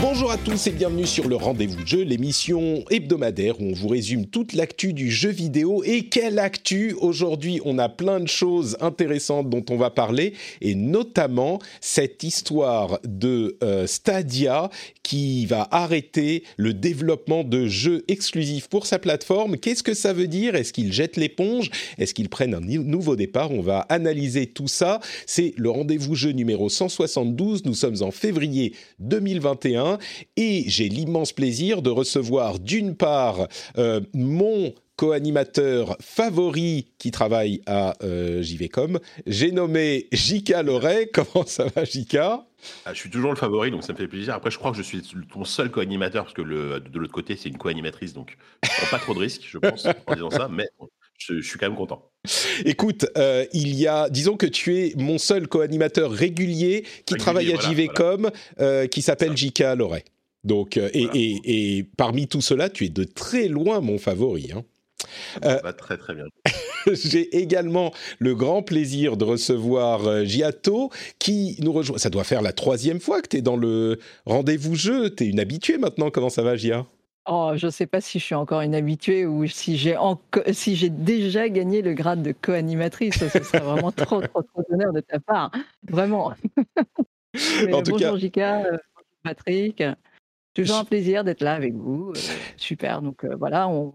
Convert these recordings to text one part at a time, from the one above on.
Bonjour à tous et bienvenue sur le Rendez-vous Jeu, l'émission hebdomadaire où on vous résume toute l'actu du jeu vidéo. Et quelle actu Aujourd'hui, on a plein de choses intéressantes dont on va parler, et notamment cette histoire de euh, Stadia qui va arrêter le développement de jeux exclusifs pour sa plateforme. Qu'est-ce que ça veut dire? Est-ce qu'ils jettent l'éponge? Est-ce qu'ils prennent un nouveau départ? On va analyser tout ça. C'est le Rendez-vous Jeu numéro 172. Nous sommes en février 2021 et j'ai l'immense plaisir de recevoir d'une part euh, mon co-animateur favori qui travaille à euh, JVcom. J'ai nommé Jika Loret. Comment ça va, Jika ah, Je suis toujours le favori, donc ça me fait plaisir. Après, je crois que je suis ton seul co-animateur, parce que le, de l'autre côté, c'est une co-animatrice, donc je prends pas trop de risques, je pense, en disant ça, mais je, suis quand même content. Écoute, euh, il y a, disons que tu es mon seul co-animateur régulier qui travaille à JVcom, euh, qui s'appelle Jika Loret. Donc, euh, et, et, et, parmi tout cela, tu es de très loin mon favori. Hein. Ça va très très bien. J'ai également le grand plaisir de recevoir euh, Giato qui nous rejoint. Ça doit faire la troisième fois que tu es dans le rendez-vous jeu. Tu es une habituée maintenant. Comment ça va, Gia? Oh, je ne sais pas si je suis encore une habituée ou si j'ai si j'ai déjà gagné le grade de co-animatrice. Ce serait vraiment trop, trop, trop d'honneur de ta part. Vraiment. en tout bonjour Jika, euh, Patrick. Toujours un plaisir d'être là avec vous. Euh, super. Donc voilà, on,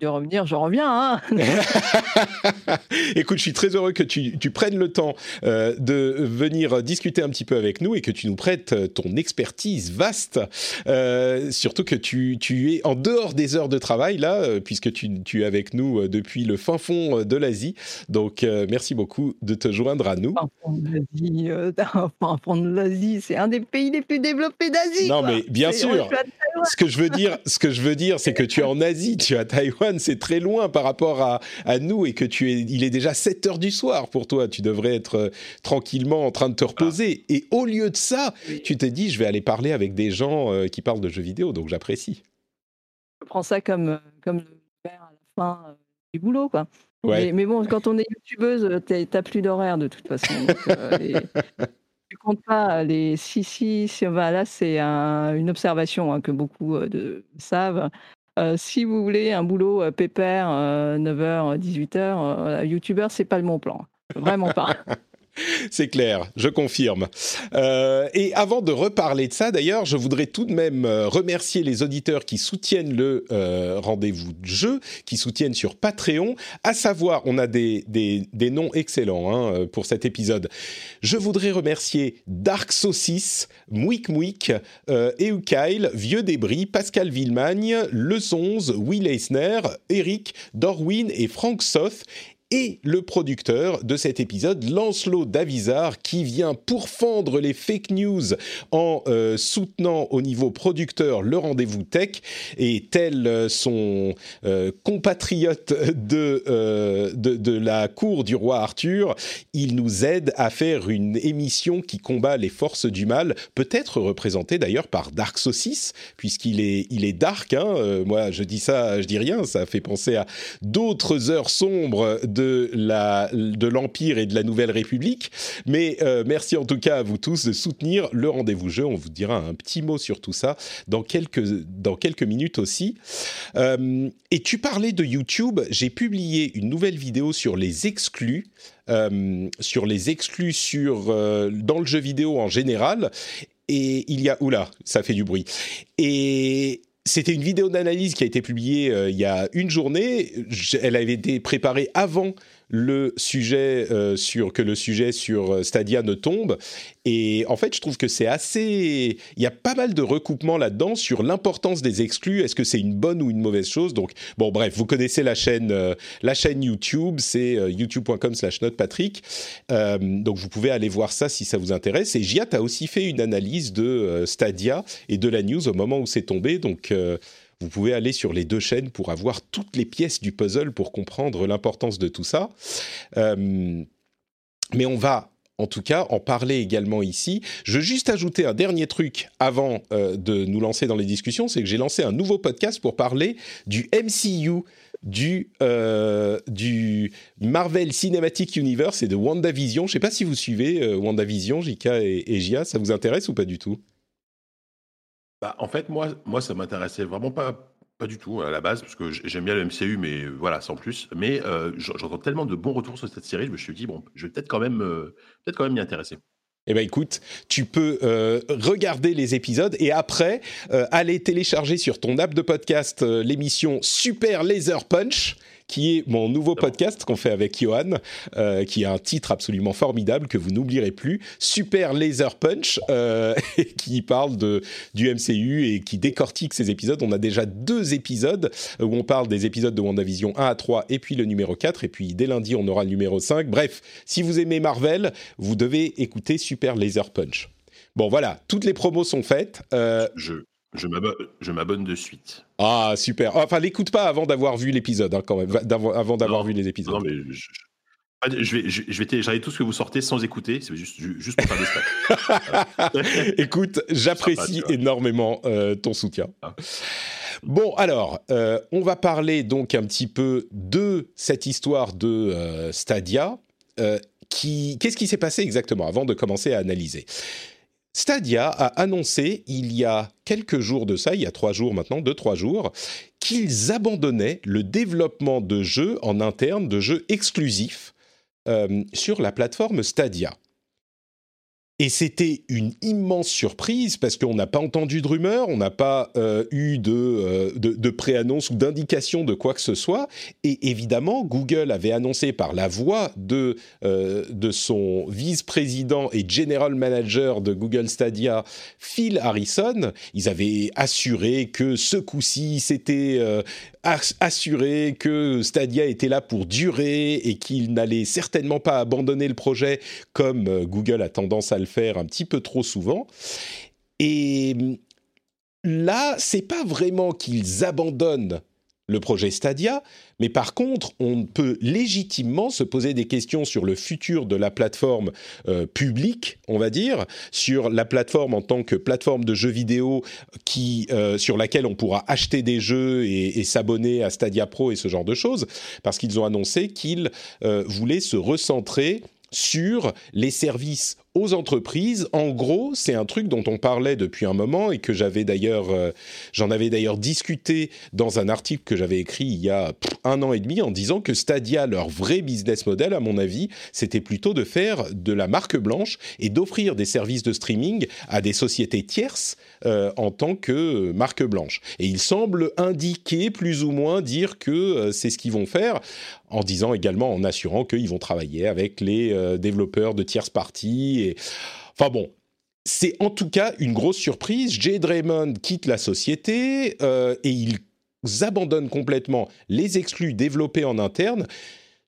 de revenir, je reviens. Hein Écoute, je suis très heureux que tu, prennes le temps euh, de venir discuter un petit peu avec nous et que tu nous prêtes euh, ton expertise vaste. Euh, surtout que tu, es en dehors des heures de travail, là, puisque tu, es avec nous depuis le fin fond de l'Asie. Donc, merci beaucoup de te joindre à nous. Fin fond de l'Asie, fin fond de l'Asie, c'est un des pays les plus développés d'Asie. Non, mais bien sûr. Ce que je veux dire, ce que je veux dire, c'est que tu es en Asie, tu es à Taïwan c'est très loin par rapport à, nous et que tu es, il est déjà 7 heures du soir pour toi. Tu devrais être euh, tranquillement en train de te reposer. Et au lieu de ça, tu t'es dit, je vais aller parler avec des gens euh, qui parlent de jeux vidéo, donc j'apprécie. Je prends ça comme, euh, comme le faire à la fin du boulot, quoi. Mais, bon, quand on est youtubeuse, t'as plus d'horaire de toute façon. tu comptes pas les si si, si là c'est une observation hein, que beaucoup de, savent euh, si vous voulez un boulot euh, pépère, 9h, 18h, YouTubeur, c'est pas le bon plan. Vraiment pas. C'est clair, je confirme. Euh, et avant de reparler de ça, d'ailleurs, je voudrais tout de même euh, remercier les auditeurs qui soutiennent le euh, rendez-vous de jeu, qui soutiennent sur Patreon. À savoir, on a des, des, noms excellents hein, pour cet épisode. Je voudrais remercier Dark Saucis, Mouik Mouik, euh, Vieux Débris, Pascal Villemagne, Le Sonze, Will Eisner, Eric, Dorwin et Frank Soth et le producteur de cet épisode, Lancelot Davizard, qui vient pourfendre les fake news en euh, soutenant au niveau producteur le rendez-vous tech, et tel euh, son euh, compatriote de, de, la cour du roi Arthur, il nous aide à faire une émission qui combat les forces du mal, peut-être représentée d'ailleurs par Dark Saucis, puisqu'il est, il est dark, hein, moi je dis ça, je dis rien, ça fait penser à d'autres heures sombres de l'empire et de la nouvelle République. Mais euh, merci en tout cas à vous tous de soutenir le rendez-vous jeu. On vous dira un petit mot sur tout ça dans quelques dans quelques minutes aussi. Euh, et tu parlais de YouTube. J'ai publié une nouvelle vidéo sur les exclus. Euh, sur les exclus sur dans le jeu vidéo en général et il y a oula ça fait du bruit et c'était une vidéo d'analyse qui a été publiée euh, il y a une journée. elle avait été préparée avant le sujet euh, sur que le sujet sur euh, Stadia ne tombe. Et en fait, je trouve que c'est assez. Il y a pas mal de recoupements là-dedans sur l'importance des exclus. Est-ce que c'est une bonne ou une mauvaise chose? Donc, bon, bref, vous connaissez la chaîne, euh, la chaîne YouTube, c'est youtube.com/slash notepatrick. donc, vous pouvez aller voir ça si ça vous intéresse. Et Giat a aussi fait une analyse de Stadia et de la news au moment où c'est tombé. Donc vous pouvez aller sur les deux chaînes pour avoir toutes les pièces du puzzle pour comprendre l'importance de tout ça. Euh, mais on va en tout cas en parler également ici. Je veux juste ajouter un dernier truc avant euh, de nous lancer dans les discussions, c'est que j'ai lancé un nouveau podcast pour parler du MCU, du, euh, du Marvel Cinematic Universe et de WandaVision. Je ne sais pas si vous suivez WandaVision, JK et, et Gia, ça vous intéresse ou pas du tout? Bah, en fait, moi, moi ça m'intéressait vraiment pas, du tout à la base, parce que j'aime bien le MCU, mais voilà, sans plus. Mais euh, j'entends tellement de bons retours sur cette série, je me suis dit, bon, je vais peut-être quand même, euh, peut-être quand même m'y intéresser. Eh ben écoute, tu peux euh, regarder les épisodes et après aller télécharger sur ton app de podcast l'émission Super Laser Punch qui est mon nouveau podcast qu'on fait avec Johan, euh, qui a un titre absolument formidable que vous n'oublierez plus, Super Laser Punch, euh, qui parle de, du MCU et qui décortique ces épisodes. On a déjà deux épisodes où on parle des épisodes de WandaVision 1 à 3 et puis le numéro 4, et puis dès lundi on aura le numéro 5. Bref, si vous aimez Marvel, vous devez écouter Super Laser Punch. Bon voilà, toutes les promos sont faites. Euh, je, je m'abonne de suite. Ah, super. Enfin, l'écoute pas avant d'avoir vu l'épisode, hein, quand même, avant d'avoir vu les épisodes. Non, mais je, je, vais, je, vais télécharger tout ce que vous sortez sans écouter, c'est juste, juste pour faire des stats. Écoute, j'apprécie énormément euh, ton soutien. Ah. Bon, alors, euh, on va parler donc un petit peu de cette histoire de euh, Stadia. Qu'est-ce qui s'est passé exactement avant de commencer à analyser? Stadia a annoncé il y a quelques jours de ça, il y a trois jours maintenant, deux, trois jours, qu'ils abandonnaient le développement de jeux en interne, de jeux exclusifs euh, sur la plateforme Stadia. Et c'était une immense surprise parce qu'on n'a pas entendu de rumeurs, on n'a pas euh, eu de, euh, de, préannonce ou d'indication de quoi que ce soit. Et évidemment, Google avait annoncé par la voix de, euh, de son vice-président et general manager de Google Stadia, Phil Harrison, ils avaient assuré que ce coup-ci, c'était assuré que Stadia était là pour durer et qu'il n'allait certainement pas abandonner le projet comme Google a tendance à le faire un petit peu trop souvent. Et là, c'est pas vraiment qu'ils abandonnent le projet Stadia, mais par contre, on peut légitimement se poser des questions sur le futur de la plateforme euh, publique, on va dire, sur la plateforme en tant que plateforme de jeux vidéo qui, euh, sur laquelle on pourra acheter des jeux et, s'abonner à Stadia Pro et ce genre de choses, parce qu'ils ont annoncé qu'ils euh, voulaient se recentrer sur les services aux entreprises. En gros, c'est un truc dont on parlait depuis un moment et que j'avais d'ailleurs, euh, j'en avais d'ailleurs discuté dans un article que j'avais écrit il y a un an et demi en disant que Stadia, leur vrai business model, à mon avis, c'était plutôt de faire de la marque blanche et d'offrir des services de streaming à des sociétés tierces euh, en tant que marque blanche. Et il semble indiquer plus ou moins dire que euh, c'est ce qu'ils vont faire en disant également, en assurant qu'ils vont travailler avec les développeurs de tierces parties Enfin bon, c'est en tout cas une grosse surprise. Jade Raymond quitte la société euh, et ils abandonnent complètement les exclus développés en interne,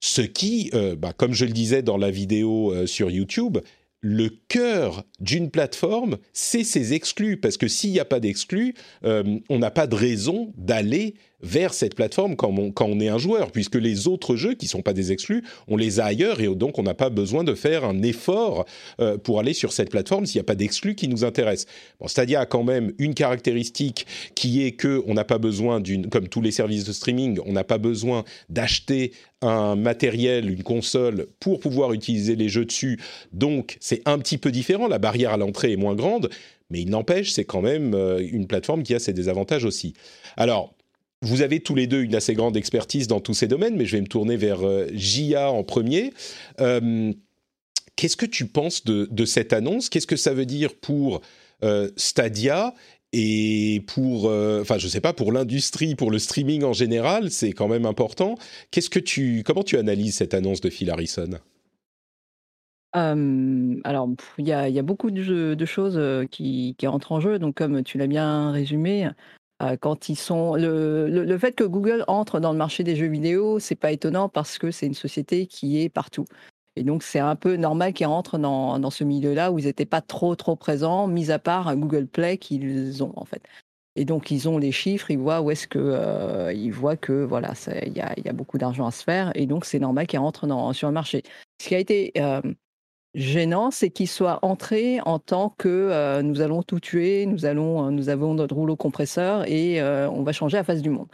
ce qui, euh, bah, comme je le disais dans la vidéo euh, sur YouTube, le cœur d'une plateforme, c'est ses exclus, parce que s'il n'y a pas d'exclus, on n'a pas de raison d'aller vers cette plateforme quand on, est un joueur, puisque les autres jeux qui ne sont pas des exclus, on les a ailleurs et donc on n'a pas besoin de faire un effort euh, pour aller sur cette plateforme s'il n'y a pas d'exclus qui nous intéressent. Bon, Stadia a quand même une caractéristique qui est que on n'a pas besoin d'une, comme tous les services de streaming, on n'a pas besoin d'acheter un matériel, une console pour pouvoir utiliser les jeux dessus. Donc c'est un petit peu différent, la barrière à l'entrée est moins grande, mais il n'empêche, c'est quand même euh, une plateforme qui a ses désavantages aussi. Alors, vous avez tous les deux une assez grande expertise dans tous ces domaines, mais je vais me tourner vers euh, Jia en premier. Euh, qu'est-ce que tu penses de, cette annonce? Qu'est-ce que ça veut dire pour euh, Stadia et pour, euh, enfin, je sais pas, pour l'industrie, pour le streaming en général, c'est quand même important. Qu'est-ce que tu, comment tu analyses cette annonce de Phil Harrison? Alors, il y a, beaucoup de, choses qui, qui, entrent en jeu. Donc, comme tu l'as bien résumé, quand ils sont le, le, fait que Google entre dans le marché des jeux vidéo, c'est pas étonnant parce que c'est une société qui est partout. Et donc, c'est un peu normal qu'ils rentrent dans, dans ce milieu-là où ils n'étaient pas trop, trop présents, mis à part Google Play qu'ils ont, en fait. Et donc, ils ont les chiffres, ils voient où est-ce que, euh, ils voient que, voilà, il y a, y a, beaucoup d'argent à se faire. Et donc, c'est normal qu'ils rentrent dans, sur le marché. Ce qui a été euh, gênant, c'est qu'ils soient entrés en tant que euh, nous allons tout tuer, nous, allons, nous avons notre rouleau compresseur et on va changer la face du monde.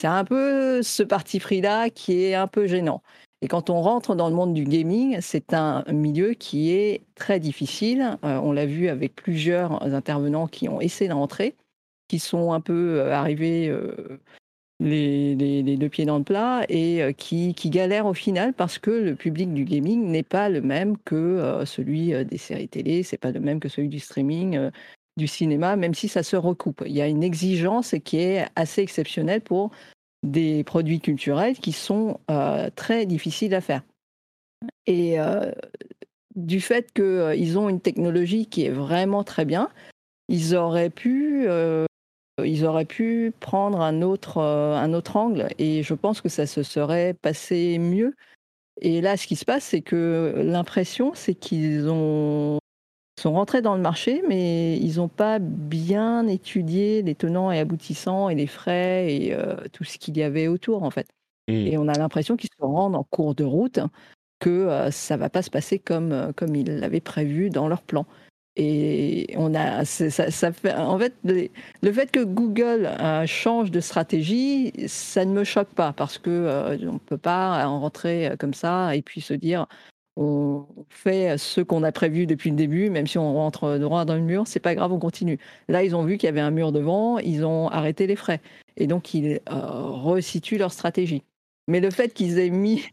C'est un peu ce parti pris-là qui est un peu gênant. Et quand on rentre dans le monde du gaming, c'est un milieu qui est très difficile. Euh, on l'a vu avec plusieurs intervenants qui ont essayé d'entrer, qui sont un peu euh, arrivés euh, les, deux pieds dans le plat et qui, qui, galèrent au final parce que le public du gaming n'est pas le même que celui des séries télé, c'est pas le même que celui du streaming, du cinéma, même si ça se recoupe. Il y a une exigence qui est assez exceptionnelle pour des produits culturels qui sont euh, très difficiles à faire. Et euh, du fait qu'ils euh, ont une technologie qui est vraiment très bien, ils auraient pu, ils auraient pu prendre un autre, un autre angle et je pense que ça se serait passé mieux. Et là, ce qui se passe, c'est que l'impression, c'est qu'ils ont sont rentrés dans le marché, mais ils n'ont pas bien étudié les tenants et aboutissants et les frais et euh, tout ce qu'il y avait autour, en fait. Hmm. Et on a l'impression qu'ils se rendent en cours de route, que euh, ça va pas se passer comme, euh, comme ils l'avaient prévu dans leur plan. Et on a, ça, fait, en fait, le fait que Google change de stratégie, ça ne me choque pas parce que on ne peut pas rentrer comme ça et puis se dire on fait ce qu'on a prévu depuis le début, même si on rentre droit dans le mur, c'est pas grave, on continue. Là, ils ont vu qu'il y avait un mur devant, ils ont arrêté les frais. Et donc, ils euh, resituent leur stratégie. Mais le fait qu'ils aient mis,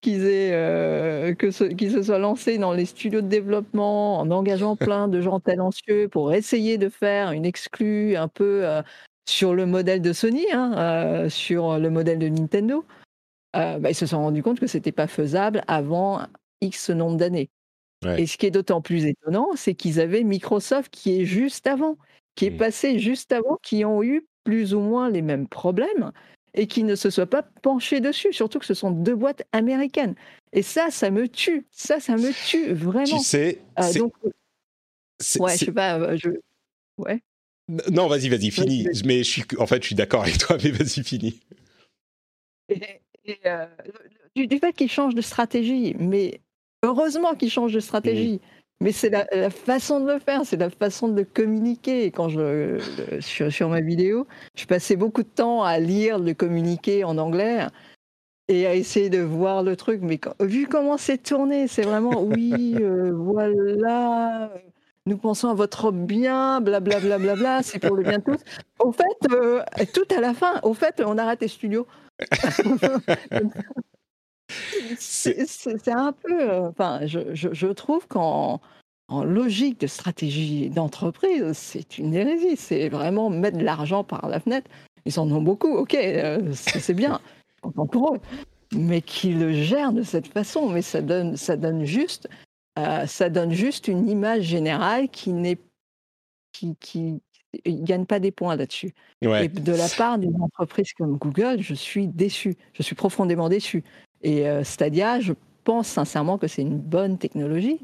qu'ils aient, euh, que qu'ils se soient lancés dans les studios de développement en engageant plein de gens talentueux pour essayer de faire une exclue un peu euh, sur le modèle de Sony, hein, sur le modèle de Nintendo, bah, ils se sont rendus compte que c'était pas faisable avant X nombre d'années. Et ce qui est d'autant plus étonnant, c'est qu'ils avaient Microsoft qui est juste avant, qui est mmh. passé juste avant, qui ont eu plus ou moins les mêmes problèmes et qui ne se soient pas penchés dessus, surtout que ce sont deux boîtes américaines. Et ça, ça me tue. Ça, ça me tue vraiment. Tu sais, euh, donc, ouais, je sais pas, euh, je... ouais. Non, vas-y, vas-y, finis. Mais je suis, en fait, je suis d'accord avec toi, mais vas-y, finis. Et, euh, du, du, fait qu'ils changent de stratégie, mais Heureusement qu'ils changent de stratégie. Mais c'est la, façon de le faire, c'est la façon de communiquer. Quand je, sur, sur, ma vidéo, je passais beaucoup de temps à lire le communiqué en anglais et à essayer de voir le truc. Mais vu comment c'est tourné, c'est vraiment oui, euh, voilà, nous pensons à votre bien, blablabla, bla, bla, bla, c'est pour le bien de tous. Au fait, euh, tout à la fin, au fait, on arrête les studios. C'est un peu. Euh, enfin, je, je, trouve qu'en en logique de stratégie d'entreprise, c'est une hérésie. C'est vraiment mettre de l'argent par la fenêtre. Ils en ont beaucoup, ok, euh, c'est bien, pour eux. Mais qu'ils le gèrent de cette façon, mais ça donne, ça donne juste, euh, ça donne juste une image générale qui n'est, qui, qui, gagne pas des points là-dessus. Et de la part d'une entreprise comme Google, je suis déçu. Je suis profondément déçu. Et euh, Stadia, je pense sincèrement que c'est une bonne technologie.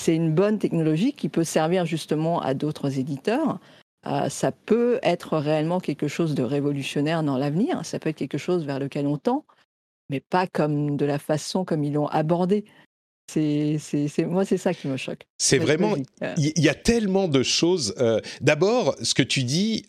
C'est une bonne technologie qui peut servir justement à d'autres éditeurs. Euh, ça peut être réellement quelque chose de révolutionnaire dans l'avenir. Ça peut être quelque chose vers lequel on tend, mais pas comme de la façon comme ils l'ont abordé. C'est, moi, c'est ça qui me choque. C'est vraiment. Il y, a tellement de choses. Euh, d'abord, ce que tu dis,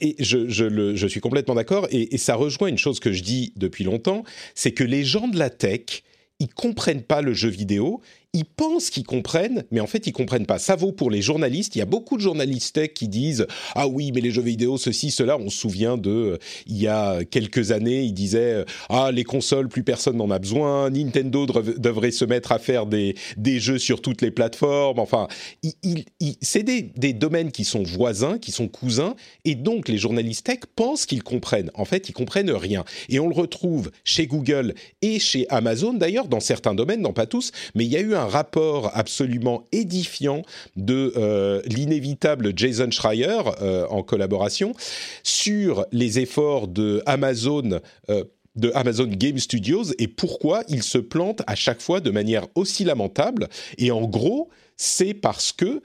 et je, suis complètement d'accord, et, ça rejoint une chose que je dis depuis longtemps, c'est que les gens de la tech, ils comprennent pas le jeu vidéo, ils pensent qu'ils comprennent, mais en fait, ils comprennent pas. Ça vaut pour les journalistes. Il y a beaucoup de journalistes tech qui disent ah oui, mais les jeux vidéo, ceci, cela. On se souvient de euh, il y a quelques années, ils disaient ah les consoles, plus personne n'en a besoin. Nintendo devrait se mettre à faire des des jeux sur toutes les plateformes. Enfin, c'est des, des domaines qui sont voisins, qui sont cousins, et donc les journalistes tech pensent qu'ils comprennent. En fait, ils comprennent rien. Et on le retrouve chez Google et chez Amazon d'ailleurs dans certains domaines, non pas tous, mais il y a eu un rapport absolument édifiant de euh, l'inévitable Jason Schreier euh, en collaboration sur les efforts de Amazon. Euh, Amazon Game Studios et pourquoi ils se plantent à chaque fois de manière aussi lamentable. Et en gros, c'est parce que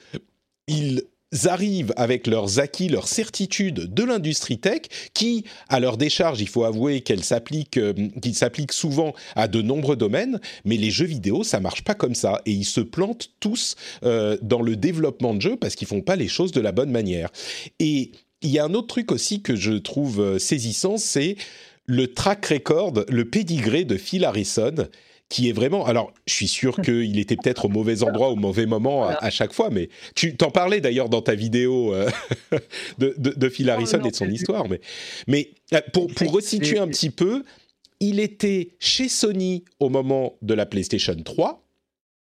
ils arrivent avec leurs acquis, leurs certitudes de l'industrie tech, qui, à leur décharge, il faut avouer qu'elles s'appliquent, euh, qu'ils s'appliquent souvent à de nombreux domaines, mais les jeux vidéo, ça marche pas comme ça, et ils se plantent tous euh, dans le développement de jeux parce qu'ils font pas les choses de la bonne manière. Et il y a un autre truc aussi que je trouve euh, saisissant, c'est le track record, le pédigré de Phil Harrison, qui est vraiment. Alors, je suis sûr qu'il était peut-être au mauvais endroit au mauvais moment à, chaque fois, mais tu t'en parlais d'ailleurs dans ta vidéo euh, de, de, Phil Harrison et de son histoire. Mais, mais euh, pour, pour resituer un petit peu, il était chez Sony au moment de la PlayStation 3.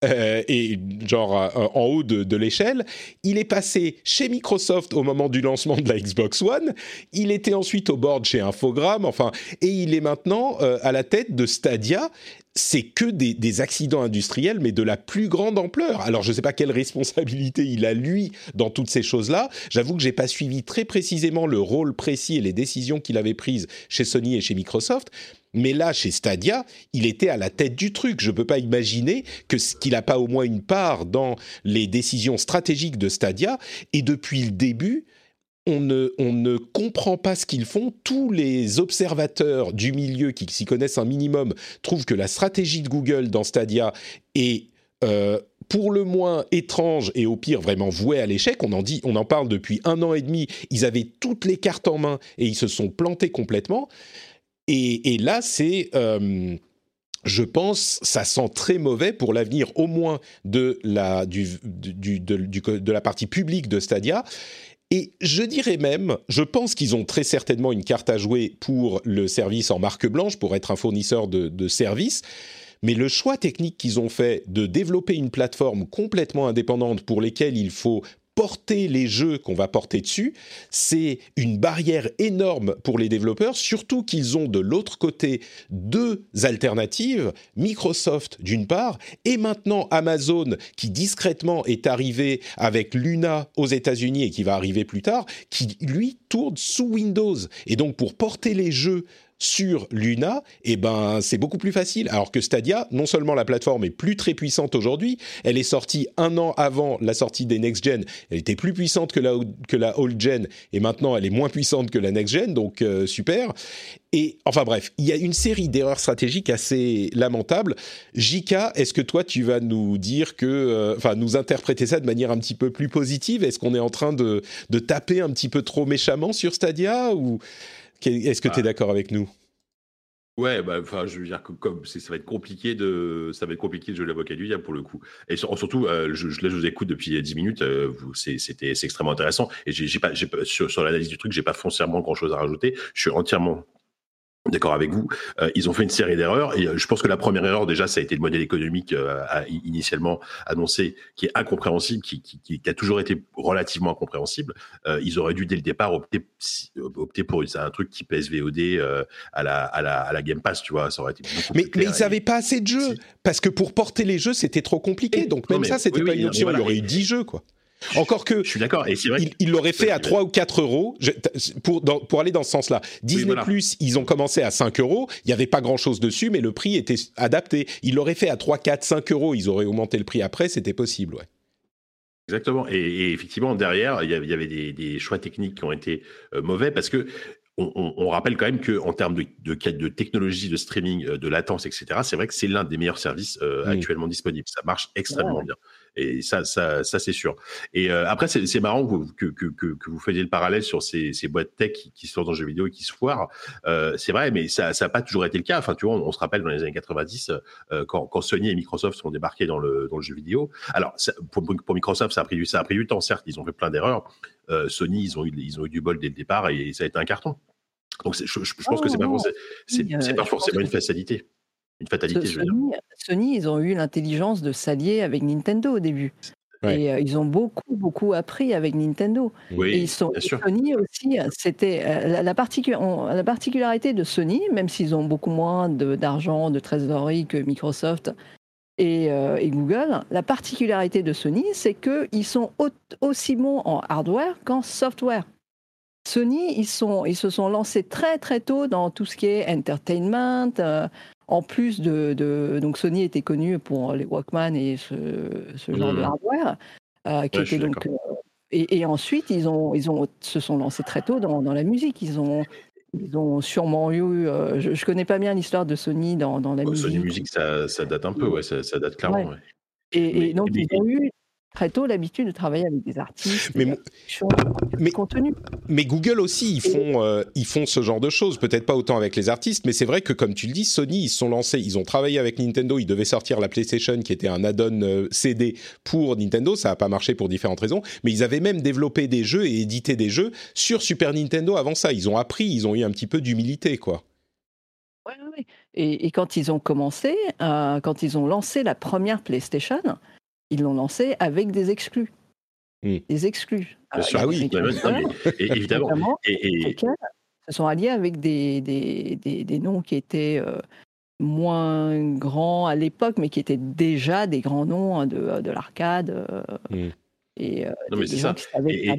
Euh, et genre en haut de, l'échelle. Il est passé chez Microsoft au moment du lancement de la Xbox One. Il était ensuite au board chez Infogrames. Enfin, et il est maintenant à la tête de Stadia c'est que des, accidents industriels, mais de la plus grande ampleur. Alors, je ne sais pas quelle responsabilité il a, lui, dans toutes ces choses-là. J'avoue que j'ai pas suivi très précisément le rôle précis et les décisions qu'il avait prises chez Sony et chez Microsoft. Mais là, chez Stadia, il était à la tête du truc. Je ne peux pas imaginer que qu'il n'a pas au moins une part dans les décisions stratégiques de Stadia. Et depuis le début, on ne, comprend pas ce qu'ils font. Tous les observateurs du milieu qui s'y connaissent un minimum trouvent que la stratégie de Google dans Stadia est euh, pour le moins étrange et au pire vraiment vouée à l'échec. On en dit, on en parle depuis un an et demi. Ils avaient toutes les cartes en main et ils se sont plantés complètement. Et, là, c'est euh, je pense, ça sent très mauvais pour l'avenir, au moins de la, de la partie publique de Stadia. Et je dirais même, je pense qu'ils ont très certainement une carte à jouer pour le service en marque blanche, pour être un fournisseur de, de services. Mais le choix technique qu'ils ont fait de développer une plateforme complètement indépendante pour lesquelles il faut porter les jeux qu'on va porter dessus, c'est une barrière énorme pour les développeurs, surtout qu'ils ont de l'autre côté deux alternatives, Microsoft d'une part, et maintenant Amazon qui discrètement est arrivé avec Luna aux États-Unis et qui va arriver plus tard, qui lui tourne sous Windows. Et donc pour porter les jeux sur Luna, eh ben, c'est beaucoup plus facile. Alors que Stadia, non seulement la plateforme est plus très puissante aujourd'hui, elle est sortie un an avant la sortie des next gen. Elle était plus puissante que la, que la old gen et maintenant elle est moins puissante que la next gen, donc euh, super. Et enfin bref, il y a une série d'erreurs stratégiques assez lamentables. Jika, est-ce que toi tu vas nous dire que, euh, enfin, nous interpréter ça de manière un petit peu plus positive? Est-ce qu'on est en train de, de taper un petit peu trop méchamment sur Stadia ou est-ce que tu es bah. d'accord avec nous? Ouais, bah, enfin, je veux dire que comme ça va être compliqué de, ça va être compliqué de jouer l'avocat du diable pour le coup. Et surtout, euh, je, là, je vous écoute depuis 10 minutes. Euh, c'était, c'est extrêmement intéressant. Et j'ai, pas, sur, sur l'analyse du truc, j'ai pas foncièrement grand chose à rajouter. Je suis entièrement d'accord avec vous. Euh, ils ont fait une série d'erreurs et euh, je pense que la première erreur déjà, ça a été le modèle économique euh, initialement annoncé, qui est incompréhensible, qui, qui, qui, a toujours été relativement incompréhensible. ils auraient dû dès le départ opter, opter pour un truc qui pèse VOD à, la, à, la, à la Game Pass, tu vois. Ça aurait été mais, mais ils n'avaient pas assez de jeux parce que pour porter les jeux, c'était trop compliqué. Donc même ça, c'était pas une option. il y aurait eu 10 jeux, quoi. Encore que. Je suis d'accord. Et c'est vrai. Il l'aurait fait à 3 ou 4 euros pour, pour aller dans ce sens-là. Disney Plus, ils ont commencé à 5 euros. Il n'y avait pas grand-chose dessus, mais le prix était adapté. Il l'aurait fait à 3, 4, 5 euros. Ils auraient augmenté le prix après. C'était possible, ouais. Exactement. Et, effectivement, derrière, il y avait des, choix techniques qui ont été euh, mauvais parce que on, rappelle quand même qu'en termes de, de, de, technologie de streaming, euh, de latence, etc., c'est vrai que c'est l'un des meilleurs services euh, actuellement disponibles. Ça marche extrêmement bien. Et ça, ça, ça c'est sûr. Et euh, après, c'est marrant que, que, que, que, vous faisiez le parallèle sur ces, ces boîtes tech qui, qui sortent dans jeux vidéo et qui se foirent. Euh, c'est vrai, mais ça n'a pas toujours été le cas. Enfin, tu vois, on, se rappelle dans les années 90, euh, quand, quand, Sony et Microsoft sont débarqués dans le, dans le jeu vidéo. Alors, pour, pour, Microsoft, ça a, pris du, ça a pris du temps, certes, ils ont fait plein d'erreurs. Sony, ils ont, eu, ils ont eu du bol dès le départ et ça a été un carton. Donc, je, je, pense que c'est pas, pas forcément une facilité une fatalité. Sony, je veux dire. Sony, ils ont eu l'intelligence de s'allier avec Nintendo au début. Et euh, ils ont beaucoup, beaucoup appris avec Nintendo. Oui, et ils sont, bien sûr. Sony aussi, c'était euh, la, la, la, particularité de Sony, même s'ils ont beaucoup moins d'argent, de, de, trésorerie que Microsoft et, euh, et Google, la particularité de Sony, c'est qu'ils sont au, aussi bons en hardware qu'en software. Sony, ils, sont, ils se sont lancés très très tôt dans tout ce qui est entertainment, euh, en plus de, donc Sony était connu pour les Walkman et ce, genre de mmh. hardware, euh, qui était donc euh, et, ensuite ils ont ils ont se sont lancés très tôt dans, la musique. Ils ont ils ont sûrement eu. Euh, je, ne connais pas bien l'histoire de Sony dans, dans la musique. Sony Music, ça, ça, date un peu, ouais, ça, date clairement. Ouais. Et, et, donc, ils ont eu très tôt l'habitude de travailler avec des artistes, mais, des mais, contenu. Mais Google aussi, ils font, euh, ils font ce genre de choses. Peut-être pas autant avec les artistes, mais c'est vrai que comme tu le dis, Sony, ils se sont lancés, ils ont travaillé avec Nintendo, ils devaient sortir la PlayStation qui était un add-on euh, CD pour Nintendo. Ça n'a pas marché pour différentes raisons, mais ils avaient même développé des jeux et édité des jeux sur Super Nintendo avant ça. Ils ont appris, ils ont eu un petit peu d'humilité, quoi. Oui, oui. Et, et, quand ils ont commencé, euh, quand ils ont lancé la première PlayStation, ils l'ont lancé avec des exclus. Mmh. Des exclus. Sûr, ah oui, évidemment. Et, se sont alliés avec des, des, des, des noms qui étaient euh, moins grands à l'époque, mais qui étaient déjà des grands noms hein, de, de l'arcade. Euh, mmh. Et euh, non, mais c'est ça. Et,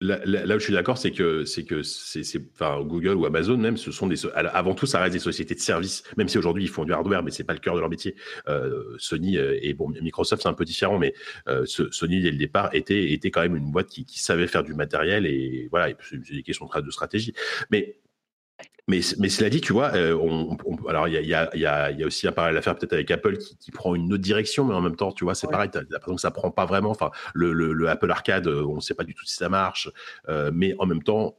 Là, où je suis d'accord, c'est que c'est que c'est, enfin Google ou Amazon même, ce sont des avant tout ça reste des sociétés de services. Même si aujourd'hui ils font du hardware, mais c'est pas le cœur de leur métier. Euh, Sony euh, et bon Microsoft c'est un peu différent, mais euh, Sony dès le départ était était quand même une boîte qui, qui savait faire du matériel et voilà, c'est des questions de stratégie. Mais mais, mais cela dit, tu vois, euh, on, alors il y a, y, a, y, a, y a, aussi un parallèle à faire peut-être avec Apple qui, qui, prend une autre direction, mais en même temps, tu vois, c'est ouais. pareil, t'as l'impression que ça prend pas vraiment. Enfin, le, le, le Apple Arcade, euh, on ne sait pas du tout si ça marche, euh, mais en même temps,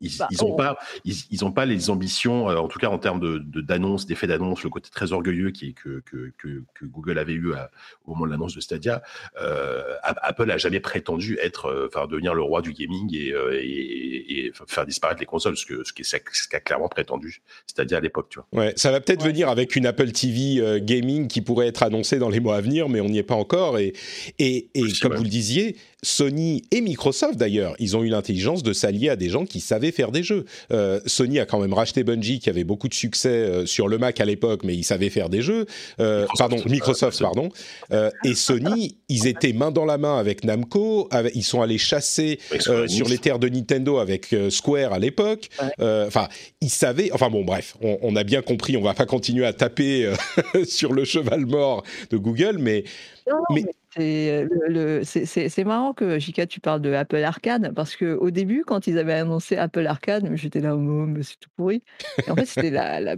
ils, bah, ils ont pas, ils, ils, ont pas les ambitions, euh, en tout cas en termes de d'annonce, d'effet d'annonce, le côté très orgueilleux qui que, que, que, que Google avait eu à, au moment de l'annonce de Stadia. Euh, Apple a jamais prétendu être, euh, enfin devenir le roi du gaming et, euh, et, et faire disparaître les consoles, ce que ce qu'a clairement prétendu Stadia à l'époque, tu vois. Ouais, ça va peut-être ouais. venir avec une Apple TV euh, gaming qui pourrait être annoncée dans les mois à venir, mais on n'y est pas encore. Et et, et comme vous le disiez, Sony et Microsoft d'ailleurs, ils ont eu l'intelligence de s'allier à des gens qui savait faire des jeux. Euh, Sony a quand même racheté Bungie, qui avait beaucoup de succès euh, sur le Mac à l'époque, mais ils savaient faire des jeux. Euh, Microsoft, pardon, Microsoft, pardon. Euh, et Sony, ils étaient main dans la main avec Namco. Avec, ils sont allés chasser euh, sur les terres de Nintendo avec euh, Square à l'époque. Enfin, ils savaient. Enfin bon, bref, on, on, a bien compris. On va pas continuer à taper sur le cheval mort de Google, mais. Non, mais, mais c'est marrant que, Jika, tu parles de Apple Arcade, parce qu'au début, quand ils avaient annoncé Apple Arcade, j'étais là, oh, mais c'est tout pourri. Et en fait, c'était la, la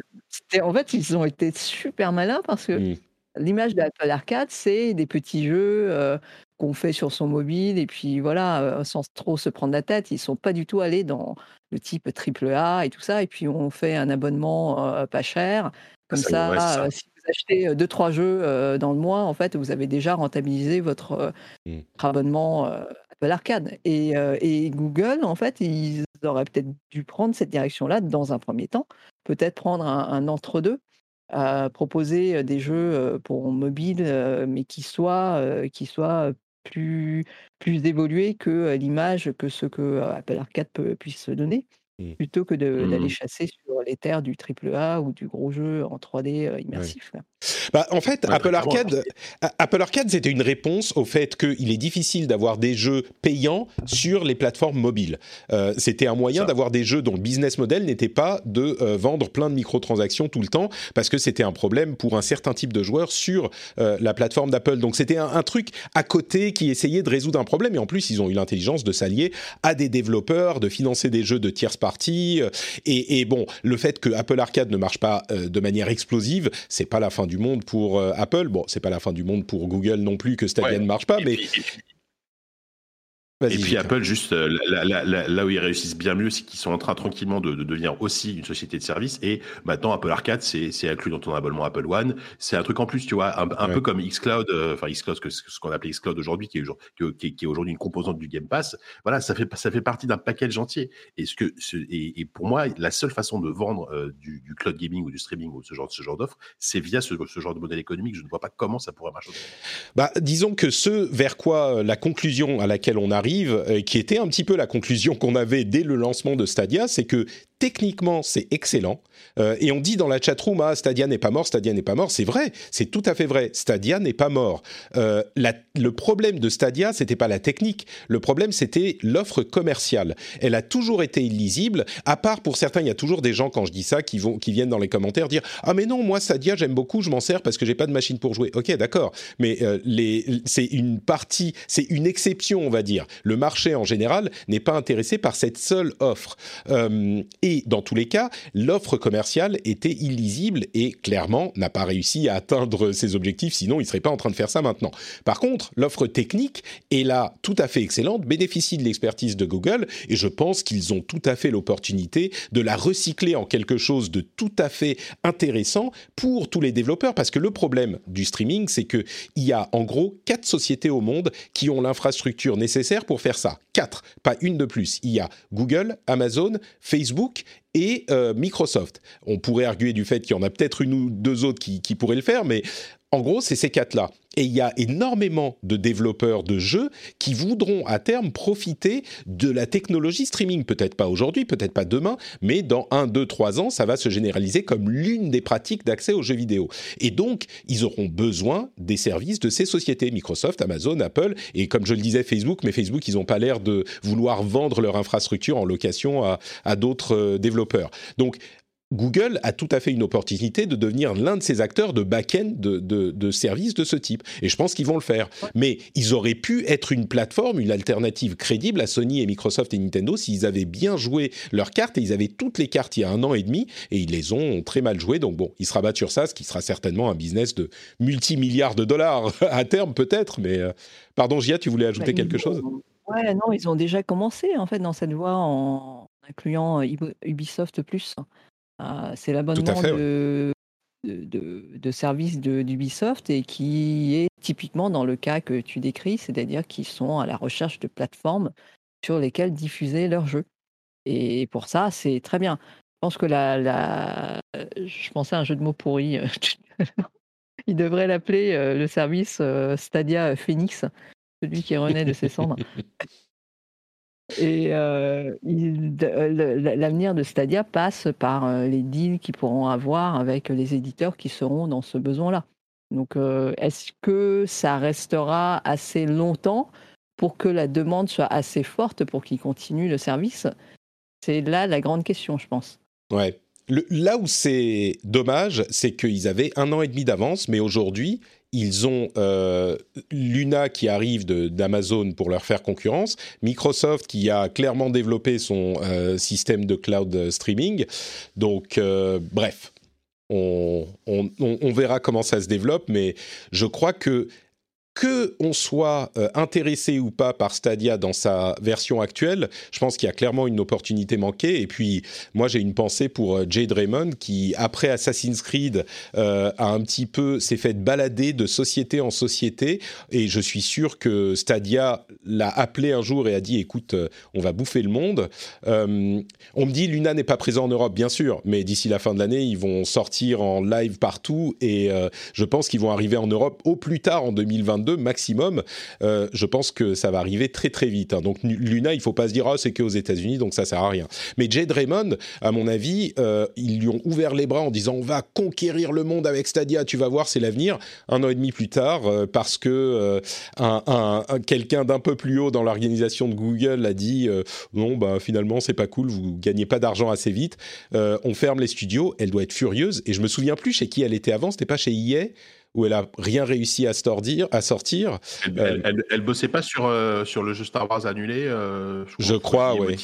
en fait, ils ont été super malins parce que mmh. l'image d'Apple Arcade, c'est des petits jeux euh, qu'on fait sur son mobile, et puis voilà, euh, sans trop se prendre la tête. Ils sont pas du tout allés dans le type AAA et tout ça, et puis on fait un abonnement euh, pas cher. Comme ça, ça, si vous achetez deux trois jeux euh, dans le mois, en fait, vous avez déjà rentabilisé votre, euh, mmh. abonnement euh, Apple Arcade. Et, et, Google, en fait, ils auraient peut-être dû prendre cette direction-là dans un premier temps, peut-être prendre un, un entre-deux, proposer des jeux pour mobile, mais qui soient, qui soient plus, plus évolués que l'image que ce que Apple Arcade peut, puisse donner. Mmh. plutôt que d'aller mmh. chasser sur les terres du triple A ou du gros jeu en 3D euh, immersif. Bah, en fait, ouais, Apple, Arcade, Apple Arcade, c'était une réponse au fait qu'il est difficile d'avoir des jeux payants sur les plateformes mobiles. Euh, c'était un moyen d'avoir des jeux dont le business model n'était pas de euh, vendre plein de microtransactions tout le temps, parce que c'était un problème pour un certain type de joueurs sur euh, la plateforme d'Apple. Donc c'était un, un, truc à côté qui essayait de résoudre un problème, et en plus ils ont eu l'intelligence de s'allier à des développeurs, de financer des jeux de tierce partie partie. Et, bon, le fait que Apple Arcade ne marche pas de manière explosive, c'est pas la fin du monde pour Apple. Bon, c'est pas la fin du monde pour Google non plus que Stadia ne marche pas, mais et puis Apple, juste euh, là, où ils réussissent bien mieux, c'est qu'ils sont en train tranquillement de, devenir aussi une société de service. Et maintenant, Apple Arcade, c'est inclus dans ton abonnement Apple One. C'est un truc en plus, tu vois, un, peu comme xCloud, euh, enfin xCloud, ce qu'on appelait xCloud aujourd'hui, qui est, qui, est aujourd'hui une composante du Game Pass. Voilà, ça fait, ça fait partie d'un package entier. Et, ce que, et, pour moi, la seule façon de vendre euh, du, cloud gaming ou du streaming ou ce genre, ce genre d'offre, c'est via ce, ce, genre de modèle économique. Je ne vois pas comment ça pourrait marcher. Bah, disons que ce vers quoi la conclusion à laquelle on arrive, euh, qui était un petit peu la conclusion qu'on avait dès le lancement de Stadia, c'est que techniquement c'est excellent. Euh, et on dit dans la chatroom, ah, Stadia n'est pas mort, Stadia n'est pas mort. C'est vrai, c'est tout à fait vrai. Stadia n'est pas mort. Euh, le problème de Stadia, c'était pas la technique. Le problème, c'était l'offre commerciale. Elle a toujours été illisible. À part pour certains, il y a toujours des gens quand je dis ça qui vont, qui viennent dans les commentaires dire, ah mais non, moi Stadia j'aime beaucoup, je m'en sers parce que j'ai pas de machine pour jouer. Ok, d'accord, mais c'est une partie, c'est une exception, on va dire. Le marché en général n'est pas intéressé par cette seule offre. Euh, et dans tous les cas, l'offre commerciale était illisible et clairement n'a pas réussi à atteindre ses objectifs, sinon il ne serait pas en train de faire ça maintenant. Par contre, l'offre technique est là tout à fait excellente, bénéficie de l'expertise de Google et je pense qu'ils ont tout à fait l'opportunité de la recycler en quelque chose de tout à fait intéressant pour tous les développeurs parce que le problème du streaming, c'est qu'il y a en gros quatre sociétés au monde qui ont l'infrastructure nécessaire pour faire ça. Quatre, pas une de plus. Il y a Google, Amazon, Facebook et euh, Microsoft. On pourrait arguer du fait qu'il y en a peut-être une ou deux autres qui pourraient le faire, mais en gros, c'est ces quatre-là. Et il y a énormément de développeurs de jeux qui voudront à terme profiter de la technologie streaming. Peut-être pas aujourd'hui, peut-être pas demain, mais dans un, deux, trois ans, ça va se généraliser comme l'une des pratiques d'accès aux jeux vidéo. Et donc, ils auront besoin des services de ces sociétés, Microsoft, Amazon, Apple, et comme je le disais, Facebook, mais Facebook, ils n'ont pas l'air de vouloir vendre leur infrastructure en location à, à d'autres euh, développeurs. Donc, Google a tout à fait une opportunité de devenir l'un de ces acteurs de back-end de, de, services de ce type. Et je pense qu'ils vont le faire. Mais ils auraient pu être une plateforme, une alternative crédible à Sony et Microsoft et Nintendo s'ils avaient bien joué leurs cartes. Et ils avaient toutes les cartes il y a un an et demi et ils les ont très mal jouées. Donc bon, ils se rabattent sur ça, ce qui sera certainement un business de multimilliards de dollars à terme peut-être. Mais euh, pardon, Gia, tu voulais ajouter bah, quelque chose? Ouais, non, ils ont déjà commencé en fait dans cette voie en incluant Ubisoft Plus. Ah, c'est l'abonnement de, de, services d'Ubisoft et qui est typiquement dans le cas que tu décris, c'est-à-dire qu'ils sont à la recherche de plateformes sur lesquelles diffuser leurs jeux. Et pour ça, c'est très bien. Je pense que la, la... je pensais à un jeu de mots pourri. Il devrait l'appeler euh, le service euh, Stadia Phoenix, celui qui renaît de ses cendres. Et euh, l'avenir de Stadia passe par euh, les deals qu'ils pourront avoir avec les éditeurs qui seront dans ce besoin-là. Donc, euh, est-ce que ça restera assez longtemps pour que la demande soit assez forte pour qu'ils continuent le service? C'est là la grande question, je pense. Ouais. là où c'est dommage, c'est qu'ils avaient un an et demi d'avance, mais aujourd'hui, ils ont euh, Luna qui arrive d'Amazon pour leur faire concurrence, Microsoft qui a clairement développé son euh, système de cloud streaming. Donc, euh, bref, on, on, verra comment ça se développe, mais je crois que que on soit euh, intéressé ou pas par Stadia dans sa version actuelle, je pense qu'il y a clairement une opportunité manquée. Et puis, moi, j'ai une pensée pour euh, Jade Raymond qui, après Assassin's Creed, euh, a un petit peu s'est fait balader de société en société. Et je suis sûr que Stadia l'a appelé un jour et a dit "Écoute, on va bouffer le monde." on me dit Luna n'est pas présent en Europe, bien sûr, mais d'ici la fin de l'année, ils vont sortir en live partout et je pense qu'ils vont arriver en Europe au plus tard en 2022 maximum. Euh, je pense que ça va arriver très très vite. Hein. Donc Luna, il faut pas se dire ah c'est que aux États-Unis donc ça sert à rien. Mais Jade Raymond, à mon avis, euh, ils lui ont ouvert les bras en disant on va conquérir le monde avec Stadia, tu vas voir c'est l'avenir. Un an et demi plus tard, euh, parce que un, quelqu'un d'un peu plus haut dans l'organisation de Google a dit non bah finalement c'est pas cool, vous gagnez pas d'argent assez vite, on ferme les studios. Elle doit être furieuse et je me souviens plus chez qui elle était avant, c'était pas chez EA où elle a rien réussi à sortir. À sortir. Elle, elle, euh, bossait pas sur, euh, sur le jeu Star Wars annulé. Euh, je, crois, oui.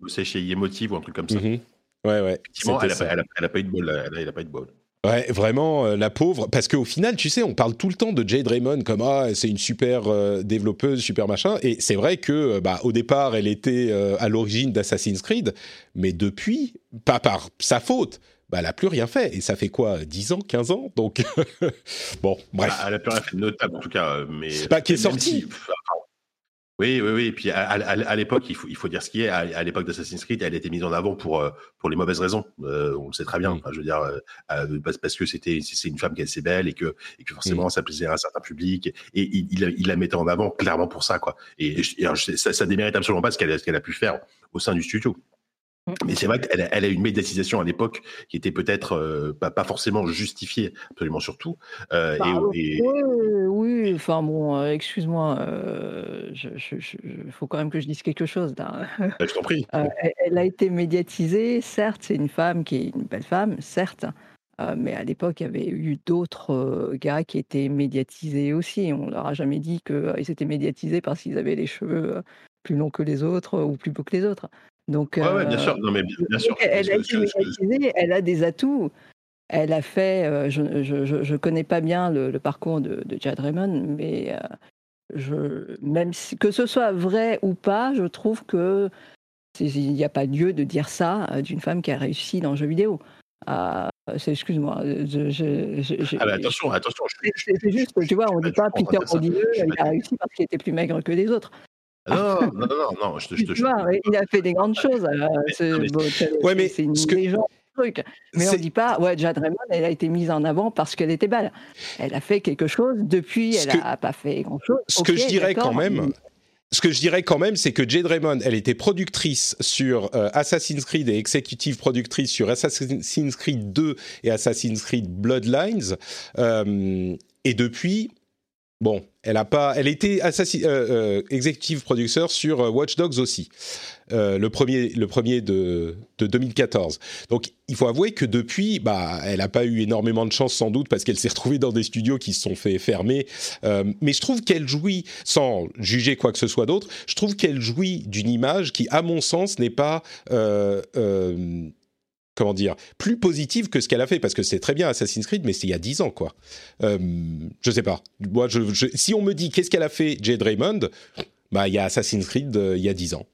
bossait chez Emotive ou un truc comme ça. Mhm. Ouais, ouais. Effectivement, elle n'a pas eu de bol. Elle, a pas eu de bol. Ouais, vraiment, euh, la pauvre. Parce qu'au final, tu sais, on parle tout le temps de Jade Raymond comme ah, c'est une super euh, développeuse, super machin. Et c'est vrai que, euh, bah, au départ, elle était à l'origine d'Assassin's Creed, mais depuis, pas par sa faute, bah, elle n'a plus rien fait. Et ça fait quoi 10 ans, 15 ans? Donc, bon, bref. Bah, elle n'a plus rien fait de notable, en tout cas. Mais, bah, qui est sorti. Oui, oui, oui. Et puis à, l'époque, il faut, il faut dire ce qui est. À, l'époque d'Assassin's Creed, elle était mise en avant pour euh, pour les mauvaises raisons. Euh, on le sait très bien. Enfin, je veux dire, euh, parce, que c'était c'est une femme qui est assez belle et que et que forcément ça plaisait à un certain public. Et, il, il, la mettait en avant clairement pour ça, quoi. Et, ça, ça démérite absolument pas ce qu'elle ce qu'elle a pu faire au sein du studio. Mais c'est vrai qu'elle elle a une médiatisation à l'époque qui était peut-être euh, pas, forcément justifiée, absolument surtout. Euh, bah, et, Oui, enfin bon, euh, excuse-moi, il faut quand même que je dise quelque chose. Là. Bah, je t'en prie. Elle, a été médiatisée, certes, c'est une femme qui est une belle femme, certes, mais à l'époque, il y avait eu d'autres gars qui étaient médiatisés aussi. On leur a jamais dit qu'ils étaient médiatisés parce qu'ils avaient les cheveux plus longs que les autres ou plus beaux que les autres. Donc, bien sûr. Non, mais bien, sûr. Elle, a été elle a des atouts. Elle a fait, je ne connais pas bien le, parcours de, de, Jad Raymond, mais je, même si, que ce soit vrai ou pas, je trouve que il n'y a pas lieu de dire ça d'une femme qui a réussi dans le jeu vidéo. Ah, excuse-moi. ah attention, attention. C'est juste, tu vois, on ne dit pas Peter Molyneux, il a réussi parce qu'il était plus maigre que les autres. Non, non, non, non, je te, je te, Il a fait des grandes choses. C'est ouais, mais une ce légende. Truc. Mais on ne dit pas, ouais, Jade Raymond, elle a été mise en avant parce qu'elle était belle. Elle a fait quelque chose. Depuis, elle n'a pas fait grand-chose. Ce que je dirais quand même, ce que je dirais quand même, c'est que Jade Raymond, elle était productrice sur euh, Assassin's Creed et executive productrice sur Assassin's Creed 2 et Assassin's Creed Bloodlines. Euh, et depuis, Bon, elle a pas, elle était euh, euh, executive producer sur euh, Watch Dogs aussi, le premier, le de 2014. Donc, il faut avouer que depuis, bah, elle n'a pas eu énormément de chance sans doute parce qu'elle s'est retrouvée dans des studios qui se sont fait fermer. mais je trouve qu'elle jouit, sans juger quoi que ce soit d'autre, je trouve qu'elle jouit d'une image qui, à mon sens, n'est pas comment dire, plus positive que ce qu'elle a fait, parce que c'est très bien Assassin's Creed, mais c'est il y a 10 ans, quoi. Euh, je sais pas. Moi, si on me dit qu'est-ce qu'elle a fait, Jade Raymond, bah, il y a Assassin's Creed euh, il y a 10 ans.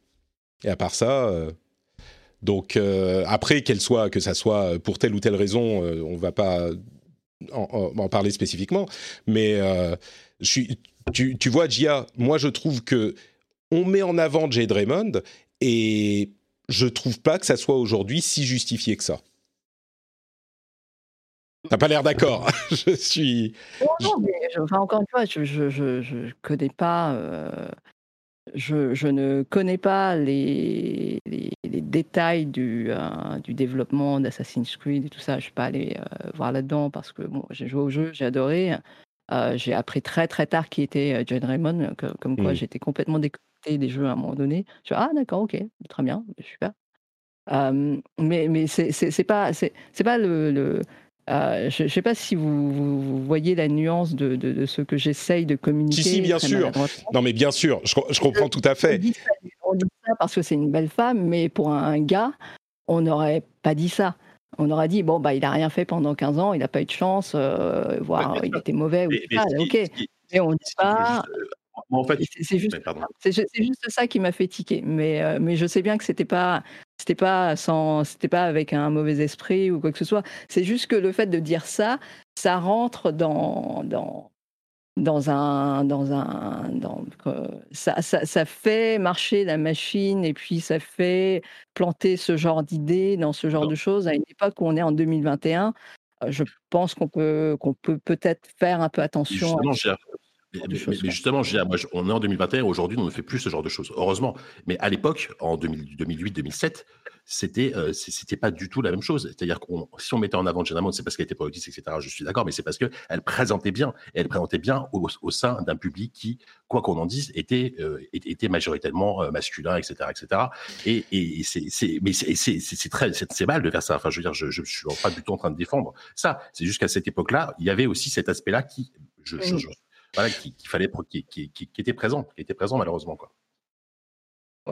Et à part ça, euh, donc après qu'elle soit, que ça soit pour telle ou telle raison, on va pas en, parler spécifiquement, mais tu vois, Gia, moi je trouve que on met en avant Jade Raymond et je trouve pas que ça soit aujourd'hui si justifié que ça. T'as pas l'air d'accord. je suis. Non, mais enfin, encore une fois, je je, je, connais pas. Euh, je, je, ne connais pas les, les, détails du, euh, du développement d'Assassin's Creed et tout ça. Je suis pas allé euh, voir là-dedans parce que bon, j'ai joué au jeu, j'ai adoré. j'ai appris très très tard qui était John Raymond, comme quoi hmm. j'étais complètement déconnecté des jeux à un moment donné. Je ah d'accord, ok, très bien, super. mais mais c'est pas c'est pas le, le je ne sais pas si vous, vous, voyez la nuance de, de, ce que j'essaye de communiquer. Si, si, bien sûr. Non, mais bien sûr, je, je comprends tout à fait. On dit, ça, parce que c'est une belle femme, mais pour un gars, on n'aurait pas dit ça. On aurait dit, bon, bah, il n'a rien fait pendant 15 ans, il n'a pas eu de chance, euh, voire il était mauvais ou pas. Ok. Mais on dit pas, en fait, c'est juste, juste, ça qui m'a fait tiquer. Mais, euh, mais je sais bien que c'était pas, c'était pas sans, c'était pas avec un mauvais esprit ou quoi que ce soit. C'est juste que le fait de dire ça, ça rentre dans, dans, dans un, dans un, dans, euh, ça, ça, ça, fait marcher la machine et puis ça fait planter ce genre d'idées dans ce genre de choses à une époque où on est en 2021. Euh, je pense qu'on peut, qu'on peut peut-être faire un peu attention. Mais, justement, on est en 2021, aujourd'hui, on ne fait plus ce genre de choses, heureusement. Mais à l'époque, en 2008-2007, c'était euh, c'était pas du tout la même chose. C'est-à-dire que si on mettait en avant Jenna c'est parce qu'elle était productrice, etc. Je suis d'accord, mais c'est parce qu'elle présentait bien, et elle présentait bien au, sein d'un public qui, quoi qu'on en dise, était euh, était majoritairement euh, masculin, etc., etc. Et, et c'est mais c'est très c'est mal de faire ça. Enfin, je veux dire, je, je, suis pas du tout en train de défendre ça. C'est juste qu'à cette époque-là, il y avait aussi cet aspect-là qui je, je, voilà, qu'il fallait, qui, qui, qui, était présent, qui était présent malheureusement quoi.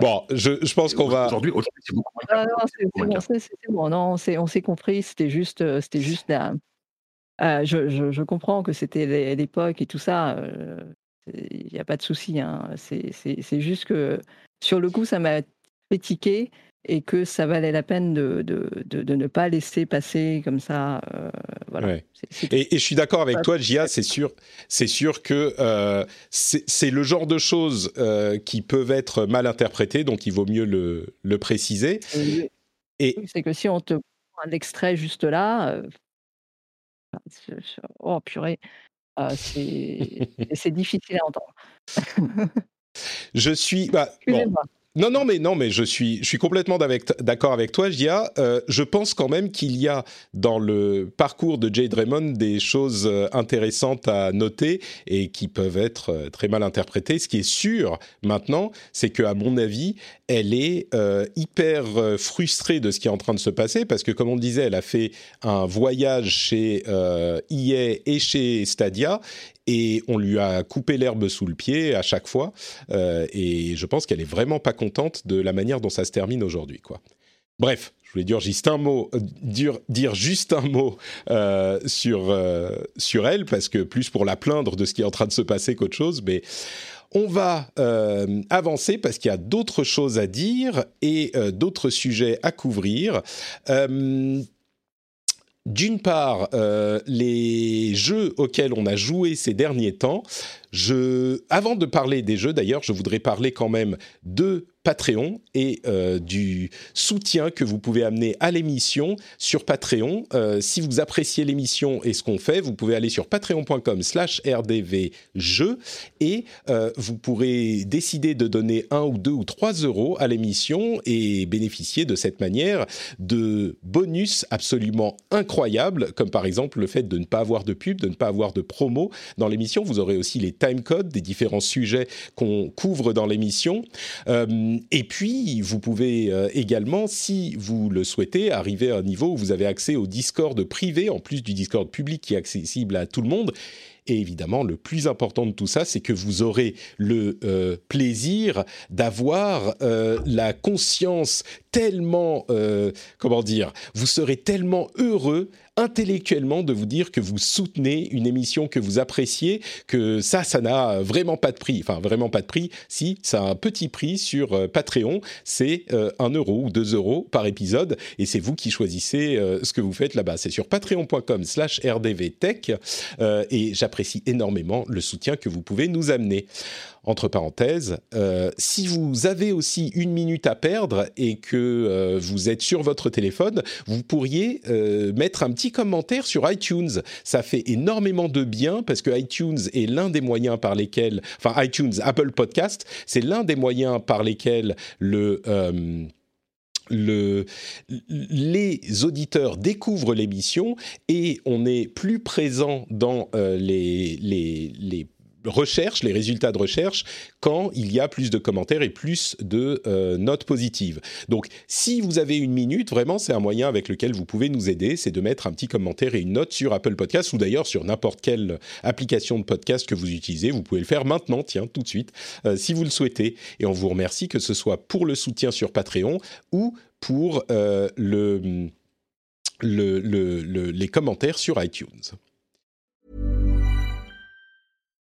Bon, je, je pense qu'on va. Aujourd'hui, c'est beaucoup moins ah c'est bon, non, on s'est compris. C'était juste, euh, c'était juste. Euh, je, je, je, comprends que c'était l'époque et tout ça. Il n'y a pas de souci. Hein. C'est juste que sur le coup, ça m'a fait tiquer et que ça valait la peine de, de, de, ne pas laisser passer comme ça. Euh, voilà. Et, et, je suis d'accord avec toi, Gia, c'est sûr, c'est sûr que euh, c'est le genre de choses euh, qui peuvent être mal interprétées, donc il vaut mieux le, le préciser. Et c'est que si on te prend un extrait juste là, oh purée, c'est difficile à entendre. je suis. Bah, bon, non, non, mais non, mais je suis, je suis complètement d'accord avec toi, Gia. Euh, je pense quand même qu'il y a dans le parcours de Jade Raymond des choses euh, intéressantes à noter et qui peuvent être euh, très mal interprétées. Ce qui est sûr maintenant, c'est que, à mon avis, elle est hyper frustrée de ce qui est en train de se passer parce que, comme on le disait, elle a fait un voyage chez EA et chez Stadia et on lui a coupé l'herbe sous le pied à chaque fois. Euh, et je pense qu'elle est vraiment pas contente de la manière dont ça se termine aujourd'hui. Bref, je voulais dire juste un mot, euh, dire, juste un mot euh, sur sur elle parce que plus pour la plaindre de ce qui est en train de se passer qu'autre chose, mais. On va avancer parce qu'il y a d'autres choses à dire et d'autres sujets à couvrir. D'une part, euh, les jeux auxquels on a joué ces derniers temps. Avant de parler des jeux, d'ailleurs, je voudrais parler quand même de Patreon et euh, du soutien que vous pouvez amener à l'émission sur Patreon. Euh, si vous appréciez l'émission et ce qu'on fait, vous pouvez aller sur patreon.com slash rdvjeux et euh, vous pourrez décider de donner un ou deux ou trois euros à l'émission et bénéficier de cette manière de bonus absolument incroyables, comme par exemple le fait de ne pas avoir de pub, de ne pas avoir de promo dans l'émission. Vous aurez aussi les timecode des différents sujets qu'on couvre dans l'émission. Euh, et puis, vous pouvez euh, également, si vous le souhaitez, arriver à un niveau où vous avez accès au Discord privé, en plus du Discord public qui est accessible à tout le monde. Et évidemment, le plus important de tout ça, c'est que vous aurez le euh, plaisir d'avoir la conscience tellement, comment dire, vous serez tellement heureux intellectuellement de vous dire que vous soutenez une émission que vous appréciez, que ça, ça n'a vraiment pas de prix. Enfin, vraiment pas de prix. Si, ça a un petit prix sur euh, Patreon, c'est euh, un euro ou 2 euros par épisode, et c'est vous qui choisissez euh, ce que vous faites là-bas. C'est sur patreon.com slash rdvtech, et j'apprécie énormément le soutien que vous pouvez nous amener entre parenthèses, euh, si vous avez aussi une minute à perdre et que euh, vous êtes sur votre téléphone, vous pourriez euh, mettre un petit commentaire sur iTunes. Ça fait énormément de bien parce que iTunes est l'un des moyens par lesquels, enfin iTunes, Apple Podcast, c'est l'un des moyens par lesquels le le, les auditeurs découvrent l'émission et on est plus présent dans les, les, les, recherche, les résultats de recherche, quand il y a plus de commentaires et plus de euh, notes positives. Donc, si vous avez une minute, vraiment, c'est un moyen avec lequel vous pouvez nous aider, c'est de mettre un petit commentaire et une note sur Apple Podcast ou d'ailleurs sur n'importe quelle application de podcast que vous utilisez. Vous pouvez le faire maintenant, tiens, tout de suite, euh, si vous le souhaitez. Et on vous remercie que ce soit pour le soutien sur Patreon ou pour euh, le, le, le, les commentaires sur iTunes.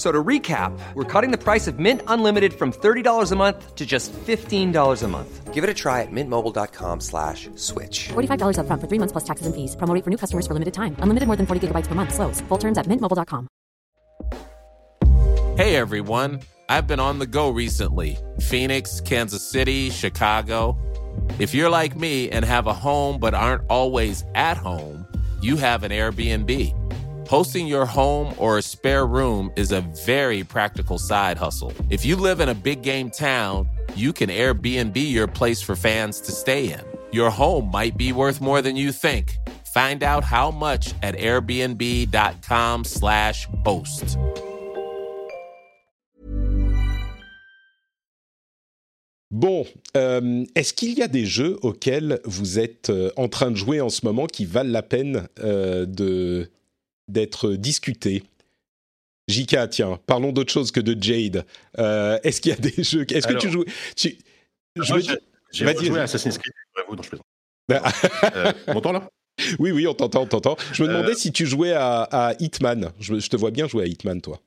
So to recap, we're cutting the price of Mint Unlimited from $30 a month to just $15 a month. Give it a try at mintmobile.com slash switch. $45 up front for three months plus taxes and fees. Promoting for new customers for limited time. Unlimited more than 40 gigabytes per month. Slows. Full terms at mintmobile.com. Hey everyone. I've been on the go recently. Phoenix, Kansas City, Chicago. If you're like me and have a home but aren't always at home, you have an Airbnb. Hosting your home or a spare room is a very practical side hustle. If you live in a big game town, you can Airbnb your place for fans to stay in. Your home might be worth more than you think. Find out how much at airbnb.com/slash host. Bon, euh, est-ce qu'il y a des jeux auxquels vous êtes euh, en train de jouer en ce moment qui valent la peine de d'être discutés Jika, tiens, parlons d'autre chose que de Jade. est-ce qu'il y a des jeux Est-ce que tu joues tu... J'ai joué à Assassin's Creed, vous, je euh, m'entends là Oui, oui, on t'entend, on t'entend. Je me demandais si tu jouais à, Hitman. Je, je, te vois bien jouer à Hitman, toi.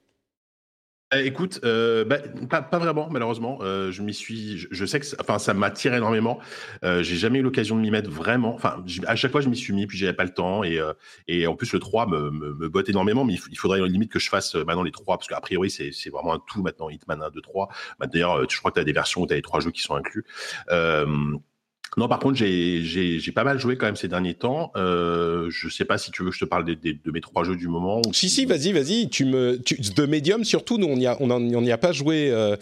Euh, écoute, euh, bah, pas, vraiment, malheureusement. Euh, je m'y suis, je, sais que, enfin, ça m'attire énormément. j'ai jamais eu l'occasion de m'y mettre vraiment. Enfin, à chaque fois, je m'y suis mis, puis j'avais pas le temps. Et, en plus, le 3 me, botte énormément, mais il, faudrait limite que je fasse maintenant les 3, parce qu'a priori, c'est vraiment un tout maintenant, Hitman 1, 2, 3. D'ailleurs, je crois que tu as des versions où tu as les trois jeux qui sont inclus. Non, par contre, j'ai pas mal joué quand même ces derniers temps. Euh, je sais pas si tu veux que je te parle de, de, mes trois jeux du moment. si, si, vas-y, vas-y. Tu me, de Medium surtout, nous, on n'y a, on, on a pas joué euh,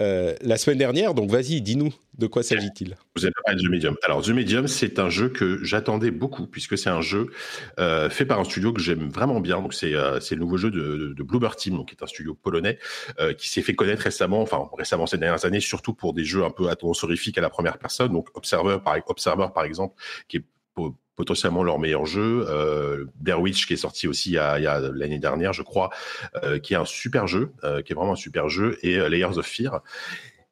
euh, la semaine dernière, donc vas-y, dis-nous. De quoi s'agit-il? Vous avez parlé de The Medium. Alors, The Medium, c'est un jeu que j'attendais beaucoup, puisque c'est un jeu euh, fait par un studio que j'aime vraiment bien. Donc, c'est euh, le nouveau jeu de, de Team, donc, qui est un studio polonais, euh, qui s'est fait connaître récemment, enfin, récemment ces dernières années, surtout pour des jeux un peu à tendance horrifique à la première personne. Donc, Observer, par, Observer, par exemple, qui est potentiellement leur meilleur jeu. Euh, Blair Witch qui est sorti aussi il y a, l'année dernière, je crois, euh, qui est un super jeu, euh, qui est vraiment un super jeu, et Layers of Fear.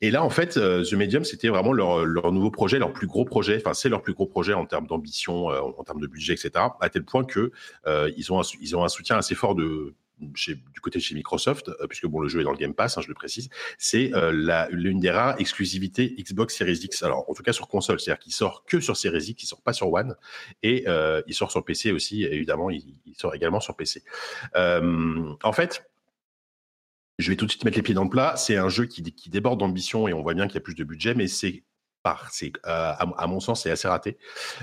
Et là, en fait, euh, The Medium, c'était vraiment leur, nouveau projet, leur plus gros projet. Enfin, c'est leur plus gros projet en termes d'ambition, euh, en termes de budget, etc. À tel point que euh, ils ont un, ils ont un soutien assez fort de du côté de chez Microsoft, puisque bon, le jeu est dans le Game Pass, hein, je le précise, c'est l'une des rares exclusivités Xbox Series X. Alors, en tout cas sur console, c'est-à-dire qu'il sort que sur Series X, il sort pas sur One, et il sort sur PC aussi. évidemment, il, sort également sur PC. en fait, je vais tout de suite mettre les pieds dans le plat. C'est un jeu qui, déborde d'ambition et on voit bien qu'il y a plus de budget, mais c'est c'est euh, à, mon sens c'est assez raté.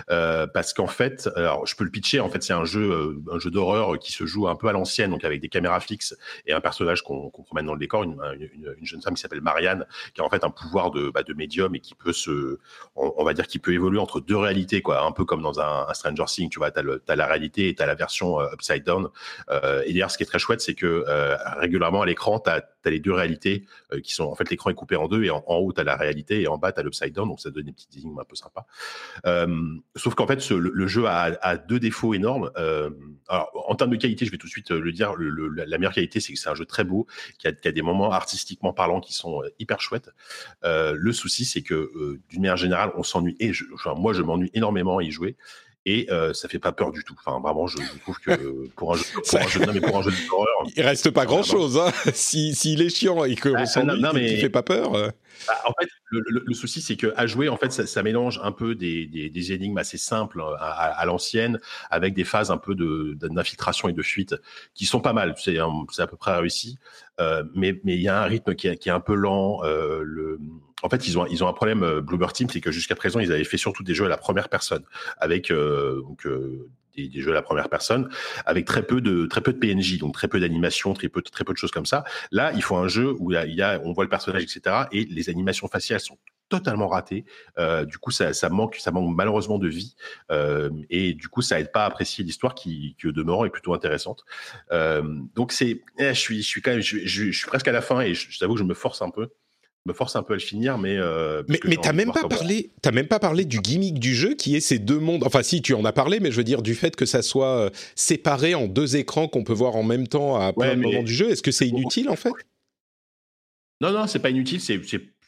Euh, parce qu'en fait alors je peux le pitcher en fait c'est un jeu euh, un jeu d'horreur qui se joue un peu à l'ancienne donc avec des caméras fixes et un personnage qu'on promène dans le décor une, une, jeune femme qui s'appelle Marianne qui a en fait un pouvoir de, bah, médium et qui peut se on, va dire qui peut évoluer entre deux réalités quoi. Un peu comme dans un, Stranger Things tu vois t'as as la réalité et t'as la version upside down. Et d'ailleurs ce qui est très chouette c'est que régulièrement à l'écran t'as as les deux réalités qui sont en fait l'écran est coupé en deux et en, en haut t'as la réalité et en bas t'as l'upside down donc ça donne des petites énigmes un peu sympas. sauf qu'en fait, le, jeu a, deux défauts énormes. alors, en termes de qualité, je vais tout de suite le dire, la meilleure qualité, c'est que c'est un jeu très beau, qui a, des moments artistiquement parlant qui sont hyper chouettes. le souci, c'est que d'une manière générale, on s'ennuie, et moi, je m'ennuie énormément à y jouer et euh, ça fait pas peur du tout. Enfin, vraiment, je, trouve que pour un jeu, pour un jeu, non, mais pour un jeu d'horreur, il reste pas grand chose. Hein. S'il si, est chiant et que bah, s'ennuie, mais... fait pas peur. Euh. Bah, en fait, le, souci, c'est que à jouer, en fait, ça, mélange un peu des, des, énigmes assez simples euh, à, l'ancienne, avec des phases un peu d'infiltration et de fuite qui sont pas mal. C'est à peu près réussi, euh, mais mais il y a un rythme qui est, qui est un peu lent. Euh, le en fait, ils ont, un problème, euh, Team, c'est que jusqu'à présent, ils avaient fait surtout des jeux à la première personne, avec euh, euh, des, jeux à la première personne, avec très peu de, PNJ, donc très peu d'animation, très peu, de choses comme ça. Là, il faut un jeu où on voit le personnage, etc., et les animations faciales sont totalement ratées. Euh, du coup, ça, manque, ça manque malheureusement de vie, euh, et du coup, ça aide pas à apprécier l'histoire qui, qui au demeurant est plutôt intéressante. Donc c'est, eh, je suis, je, suis presque à la fin et je, je t'avoue que je me force un peu me force un peu à le finir, mais euh, mais, mais t'as même pas parlé, t'as même pas parlé du gimmick du jeu qui est ces deux mondes. Enfin, si tu en as parlé, mais je veux dire du fait que ça soit euh, séparé en deux écrans qu'on peut voir en même temps à plein de moments du jeu. Est-ce que c'est inutile en fait? Non, non, c'est pas inutile. C'est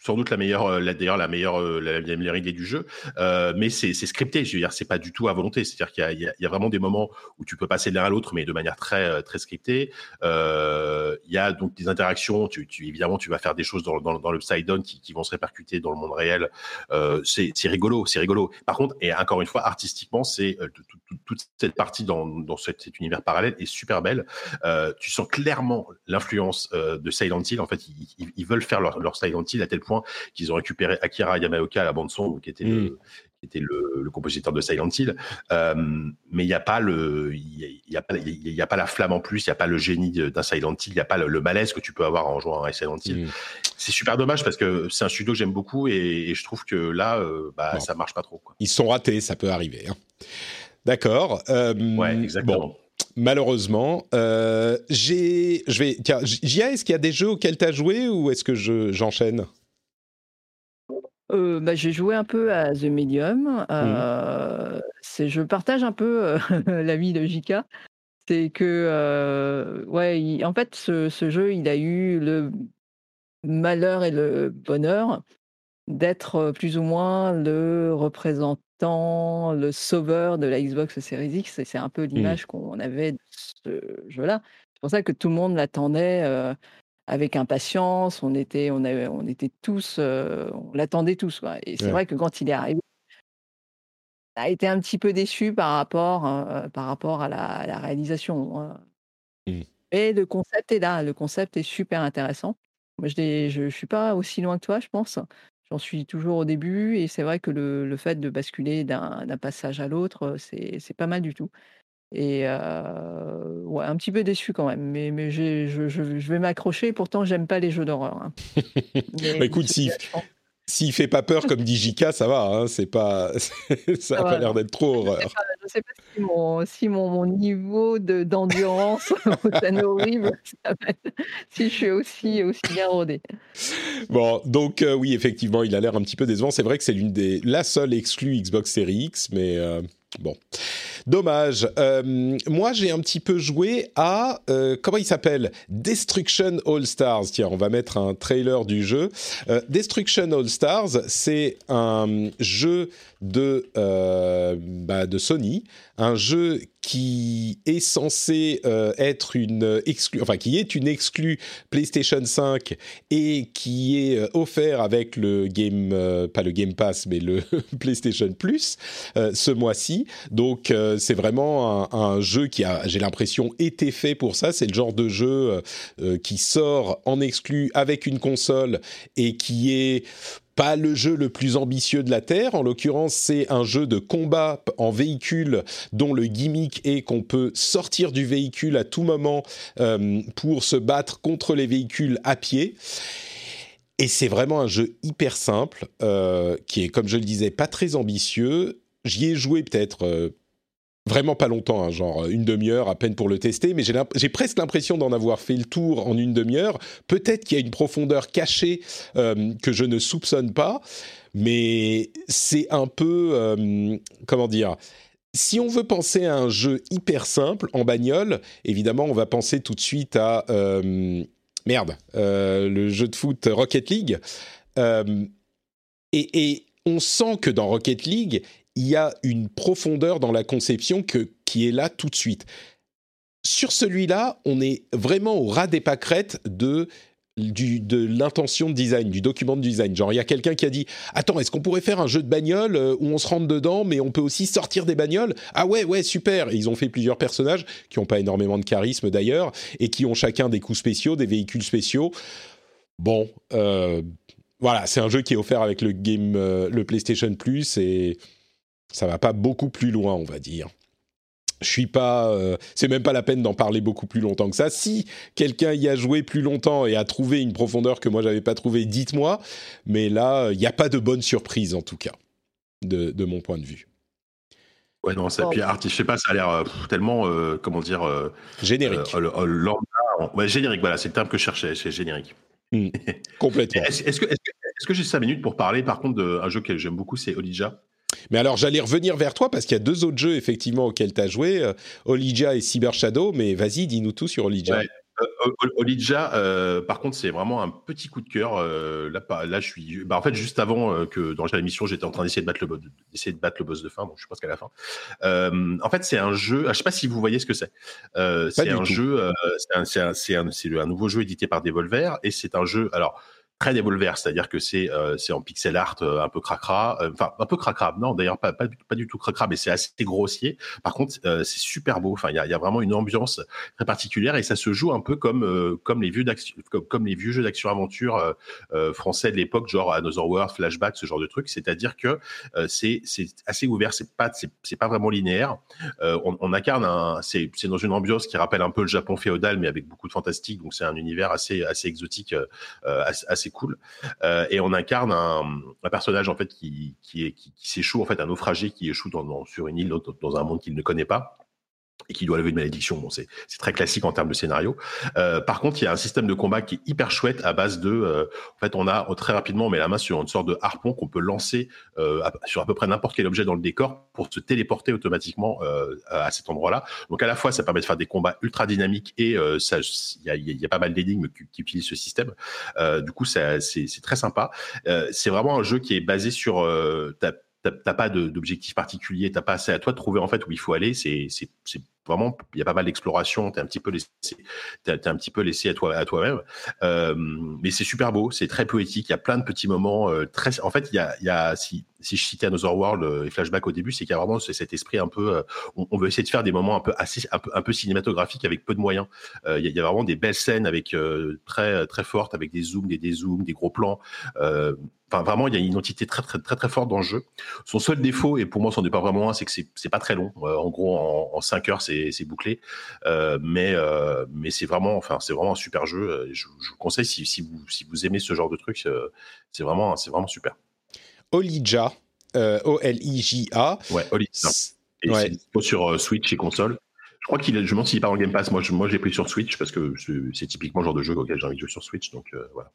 sans doute la meilleure, euh, d'ailleurs la meilleure, euh, la, meilleure idée du jeu. Euh, mais c'est scripté, je veux dire, c'est pas du tout à volonté. C'est-à-dire qu'il y, a vraiment des moments où tu peux passer de l'un à l'autre, mais de manière très très scriptée. Il y a donc des interactions. Évidemment, tu vas faire des choses dans, dans, dans le side down qui, vont se répercuter dans le monde réel. C'est rigolo, c'est rigolo. Par contre, et encore une fois, artistiquement, c'est toute cette partie dans, cet, univers parallèle est super belle. tu sens clairement l'influence de Silent Hill. En fait, ils, veulent faire leur Silent Hill à tel point qu'ils ont récupéré Akira Yamaoka à la bande son, qui était le, mm. était le, compositeur de Silent Hill. Euh, mais il n'y a pas le, il y, a pas, il y a pas la flamme en plus, il n'y a pas le génie d'un Silent Hill, il n'y a pas le, malaise que tu peux avoir en jouant à Silent Hill. Mm. C'est super dommage parce que c'est un studio que j'aime beaucoup et, je trouve que là, euh, bah, ça marche pas trop. Quoi. Ils sont ratés, ça peut arriver. Hein. D'accord. Euh, ouais, exactement malheureusement. Euh, j'ai, je vais, tiens, Gia, est-ce qu'il y a des jeux auxquels tu as joué ou est-ce que je, j'enchaîne? Bah, j'ai joué un peu à The Medium. Mmh. je partage un peu l'avis de Jika. C'est que, ouais, en fait, ce, ce, jeu, il a eu le malheur et le bonheur d'être plus ou moins le représentant, le sauveur de la Xbox Series X. c'est un peu mmh. l'image qu'on avait de ce jeu-là. C'est pour ça que tout le monde l'attendait avec impatience. On était, on avait, on était tous, on l'attendait tous. Quoi. Et c'est vrai que quand il est arrivé, on a été un petit peu déçu par rapport, par rapport à la, réalisation. Hein. Mmh. Et le concept est là. Le concept est super intéressant. Moi, je ne suis pas aussi loin que toi, je pense. J'en suis toujours au début et c'est vrai que le, fait de basculer d'un passage à l'autre, c'est pas mal du tout. Et ouais, un petit peu déçu quand même, mais, mais je, je, vais m'accrocher. Pourtant, j'aime pas les jeux d'horreur. Hein. bah, écoute, si, s'il fait pas peur comme dit Jika, ça va. Hein, c'est pas, ça n'a pas l'air d'être trop horreur. Je sais pas, si, mon, si mon, niveau d'endurance est horrible, si je suis aussi, aussi bien rodé. Bon, donc euh, oui, effectivement, il a l'air un petit peu décevant. C'est vrai que c'est l'une des la seule exclue Xbox Series X, mais euh, Bon, dommage. Euh, moi, j'ai un petit peu joué à euh, comment il s'appelle? Destruction All Stars. Tiens, on va mettre un trailer du jeu. Euh, Destruction All Stars, c'est un jeu de bah, de Sony, un jeu qui est censé euh, être une exclu, enfin qui est une exclue PlayStation 5 et qui est euh, offert avec le game, euh, pas le Game Pass, mais le PlayStation Plus ce mois-ci. Donc c'est vraiment un, un, jeu qui a, j'ai l'impression, été fait pour ça. C'est le genre de jeu qui sort en exclu avec une console et qui est pas le jeu le plus ambitieux de la Terre. En l'occurrence, c'est un jeu de combat en véhicule dont le gimmick est qu'on peut sortir du véhicule à tout moment euh, pour se battre contre les véhicules à pied. Et c'est vraiment un jeu hyper simple, euh, qui est, comme je le disais, pas très ambitieux. J'y ai joué peut-être euh, vraiment pas longtemps, hein, genre une demi-heure à peine pour le tester, mais j'ai presque l'impression d'en avoir fait le tour en une demi-heure. Peut-être qu'il y a une profondeur cachée euh, que je ne soupçonne pas, mais c'est un peu, euh, comment dire, si on veut penser à un jeu hyper simple en bagnole, évidemment, on va penser tout de suite à euh, merde, le jeu de foot Rocket League. et, on sent que dans Rocket League, il y a une profondeur dans la conception que, qui est là tout de suite. Sur celui-là, on est vraiment au ras des pâquerettes de l'intention de design, du document de design. Genre, il y a quelqu'un qui a dit Attends, est-ce qu'on pourrait faire un jeu de bagnole euh, où on se rentre dedans, mais on peut aussi sortir des bagnoles? Ah ouais, ouais, super Ils ont fait plusieurs personnages qui n'ont pas énormément de charisme d'ailleurs, et qui ont chacun des coups spéciaux, des véhicules spéciaux. Bon, euh, voilà, c'est un jeu qui est offert avec le, game, euh, le PlayStation Plus, et ça va pas beaucoup plus loin, on va dire. Je suis pas, euh, c'est même pas la peine d'en parler beaucoup plus longtemps que ça. Si quelqu'un y a joué plus longtemps et a trouvé une profondeur que moi j'avais pas trouvé, dites-moi. Mais là, il n'y a pas de bonne surprise en tout cas, de, mon point de vue. Ouais, non, ça, puis je sais pas, ça a l'air euh, tellement, euh, comment dire, générique. ouais, générique, voilà, c'est le terme que je cherchais, c'est générique. Hmm, complètement. Est-ce que, est-ce que j'ai cinq minutes pour parler, par contre, d'un jeu que j'aime beaucoup, c'est Olija mais alors, j'allais revenir vers toi parce qu'il y a deux autres jeux, effectivement, auxquels tu as joué, euh, Olija et Cyber Shadow. Mais vas-y, dis-nous tout sur Olija. Euh, Olija, euh, par contre, c'est vraiment un petit coup de cœur. là, là, je suis. Bah, en fait, juste avant que dans l'émission, j'étais en train d'essayer de battre le d'essayer de battre le boss de fin. Donc, je suis presque à la fin. en fait, c'est un jeu. Ah, je sais pas si vous voyez ce que c'est. c'est un jeu. c'est un, un, un, nouveau jeu édité par Devolver et c'est un jeu. Alors très Devolver, c'est-à-dire que c'est euh, c'est en pixel art euh, un peu cracra, euh, enfin un peu cracra, non d'ailleurs pas, pas, pas, du tout cracra, mais c'est assez grossier. Par contre, c'est super beau. Enfin, il y a, y a, vraiment une ambiance très particulière et ça se joue un peu comme comme les vieux comme, comme, les vieux jeux d'action aventure français de l'époque, genre Another World, Flashback, ce genre de truc. C'est-à-dire que c'est c'est assez ouvert, c'est pas c'est pas vraiment linéaire. On, incarne un, c'est dans une ambiance qui rappelle un peu le Japon féodal, mais avec beaucoup de fantastique. Donc c'est un univers assez assez exotique, assez cool. Euh, et on incarne un, personnage en fait qui, s'échoue en fait un naufragé qui échoue sur une île dans un monde qu'il ne connaît pas. Et qui doit lever une malédiction. Bon, c'est très classique en termes de scénario. Euh, par contre, il y a un système de combat qui est hyper chouette à base de, euh, en fait, on a très rapidement, on met la main sur une sorte de harpon qu'on peut lancer euh, sur à peu près n'importe quel objet dans le décor pour se téléporter automatiquement euh, à cet endroit-là. Donc à la fois, ça permet de faire des combats ultra dynamiques et euh, il y a, y a, pas mal d'énigmes qui, qui, utilisent ce système. du coup, c'est très sympa. c'est vraiment un jeu qui est basé sur t'as pas d'objectif particulier, t'as pas assez à toi de trouver en fait où il faut aller. C'est vraiment, il y a pas mal d'exploration. T'es un petit peu laissé, t'es un petit peu laissé à toi à toi-même. Euh, mais c'est super beau, c'est très poétique. Il y a plein de petits moments euh, très. En fait, il y a, si si je citais Another World euh, et Flashback au début, c'est qu'il y a vraiment cet esprit un peu. Euh, on, veut essayer de faire des moments un peu assez un peu un cinématographiques avec peu de moyens. Il, y a, vraiment des belles scènes avec très très fortes avec des zooms, des dézooms, des gros plans. Enfin, vraiment, il y a une identité très, très, très, très forte dans le jeu. Son seul défaut, et pour moi, c'en est pas vraiment un, c'est que c'est pas très long. Euh, en gros, en, en 5 heures, c'est bouclé. Euh, mais euh, mais c'est vraiment, enfin, c'est vraiment un super jeu. Je, je vous conseille si, si, vous, si vous aimez ce genre de truc, c'est vraiment, c'est vraiment super. Olija, O-L-I-J-A. Ouais, Olija. Et ouais. c'est sur Switch et console. Je crois qu'il est, je me demande s'il est pas en Game Pass. Moi, je, moi, j'ai pris sur Switch parce que c'est typiquement le genre de jeu auquel j'ai envie de jouer sur Switch. Donc, voilà.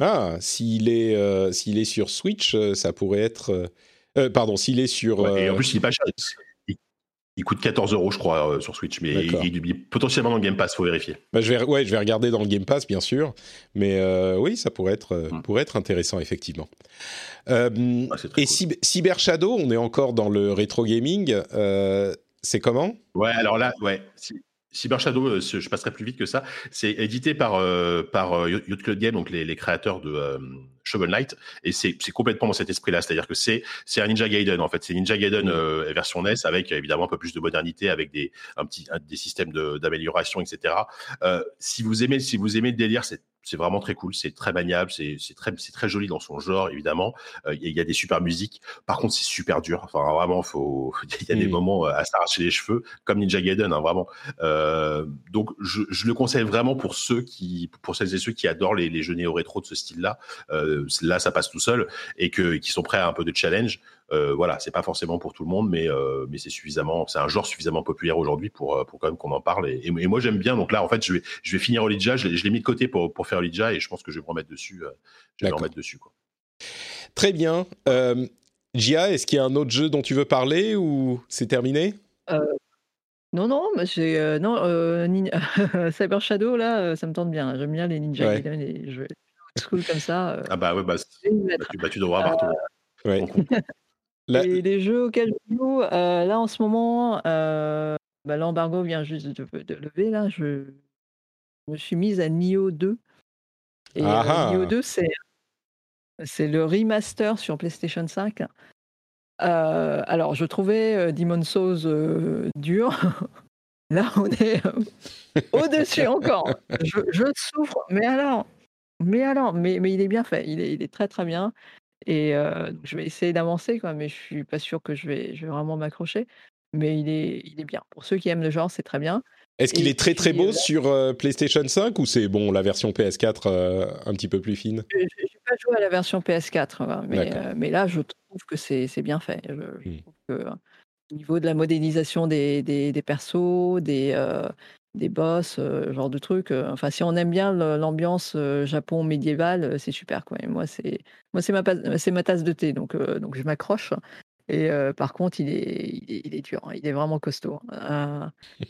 Ah, s'il est, euh, s'il est sur Switch, euh, ça pourrait être. Euh, pardon, s'il est sur. Ouais, et en plus, il est pas cher. Il, il coûte 14 euros, je crois, sur Switch, mais il, il, est potentiellement dans le Game Pass, faut vérifier. Bah, je vais, ouais, je vais regarder dans le Game Pass, bien sûr, mais oui, ça pourrait être, mm. pourrait être intéressant, effectivement. Ah, et cool. Cyber Shadow, on est encore dans le rétro gaming. c'est comment? Ouais, alors là, ouais. Cyber Shadow, euh, je passerai plus vite que ça. C'est édité par euh, par euh, Yacht Club Game, donc les, les créateurs de euh, Shovel Knight, et c'est complètement dans cet esprit-là, c'est-à-dire que c'est c'est un Ninja Gaiden en fait, c'est Ninja Gaiden euh, version NES avec évidemment un peu plus de modernité, avec des un petit un, des systèmes d'amélioration, etc. Euh, si vous aimez si vous aimez le délire, c'est c'est vraiment très cool, c'est très maniable, c'est très, c'est très joli dans son genre évidemment. Euh, il y, a des super musiques. Par contre, c'est super dur. Enfin, vraiment, faut. Il y a des mmh. moments euh, à s'arracher les cheveux, comme Ninja Gaiden, hein, vraiment. Euh, donc, je, je, le conseille vraiment pour ceux qui, pour celles et ceux qui adorent les, les jeux néo rétro de ce style-là. Euh, là, ça passe tout seul et que qui sont prêts à un peu de challenge. Euh, voilà, c'est pas forcément pour tout le monde, mais euh, mais c'est suffisamment, c'est un genre suffisamment populaire aujourd'hui pour euh, pour quand même qu'on en parle. Et, et, moi j'aime bien. Donc là, en fait, je vais je vais finir Olidja. Je l'ai mis de côté pour pour faire Olidja et je pense que je vais me remettre dessus. Euh, je vais me remettre dessus. Quoi. Très bien. Euh, Gia, est-ce qu'il y a un autre jeu dont tu veux parler ou c'est terminé? Non, non, mais c'est non Cyber Shadow là, ça me tente bien. J'aime bien les Ninja ouais. Gaiden, les jeux school comme ça. Ah bah ouais, bah, bah, tu, bah tu, devras avoir tout. Ouais. La... Et les jeux auxquels je joue, euh, là en ce moment, euh, bah, l'embargo vient juste de, de, lever. Là, je, je me suis mise à Nioh 2. Et euh, Nioh 2, c'est, c'est le remaster sur PlayStation 5. Euh, alors, je trouvais Demon's Souls dur. là, on est au-dessus encore. Je, je, souffre, mais alors, mais alors, mais, mais il est bien fait. Il est, il est très très bien. Et je vais essayer d'avancer, quoi, mais je suis pas sûr que je vais, je vais vraiment m'accrocher. Mais il est, il est bien. Pour ceux qui aiment le genre, c'est très bien. Est-ce qu'il est très très beau là... sur PlayStation 5 ou c'est bon la version PS4 euh, un petit peu plus fine? Je n'ai pas joué à la version PS4, mais, mais là je trouve que c'est bien fait. Je, je mmh. trouve que, au niveau de la modélisation des, des, des persos, des, des boss, euh, genre de trucs. Euh, enfin, si on aime bien l'ambiance euh, Japon médiéval, c'est super quoi. Et moi, c'est moi c'est ma c'est ma tasse de thé, donc donc je m'accroche. Et par contre, il est, il est, il est dur, hein, il est vraiment costaud.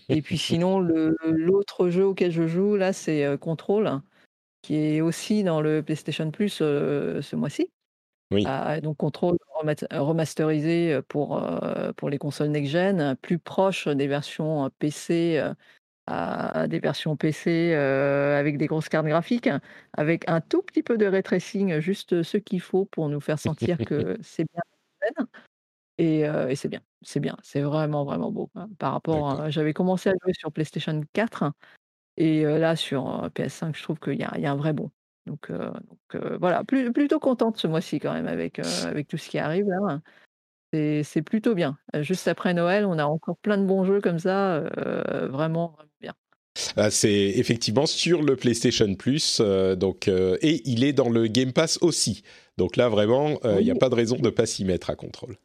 et puis sinon, l'autre jeu auquel je joue là, c'est Control, qui est aussi dans le PlayStation Plus ce mois-ci. Oui. donc Control remasterisé pour pour les consoles next-gen, plus proche des versions PC à des versions PC euh, avec des grosses cartes graphiques, avec un tout petit peu de ray tracing, juste ce qu'il faut pour nous faire sentir que c'est bien. Et, euh, et c'est bien, c'est bien, c'est vraiment vraiment beau. Hein, par rapport, j'avais commencé à jouer sur PlayStation 4 et euh, là sur PS5, je trouve qu'il y, y, a un vrai bon. Donc, donc voilà, plus, plutôt contente ce mois-ci quand même avec avec tout ce qui arrive là. C'est plutôt bien. Juste après Noël, on a encore plein de bons jeux comme ça, euh, vraiment, vraiment bien. Ah, c'est effectivement sur le PlayStation Plus, euh, donc euh, et il est dans le Game Pass aussi. Donc là, vraiment, il n'y a pas de raison de ne pas s'y mettre à contrôle.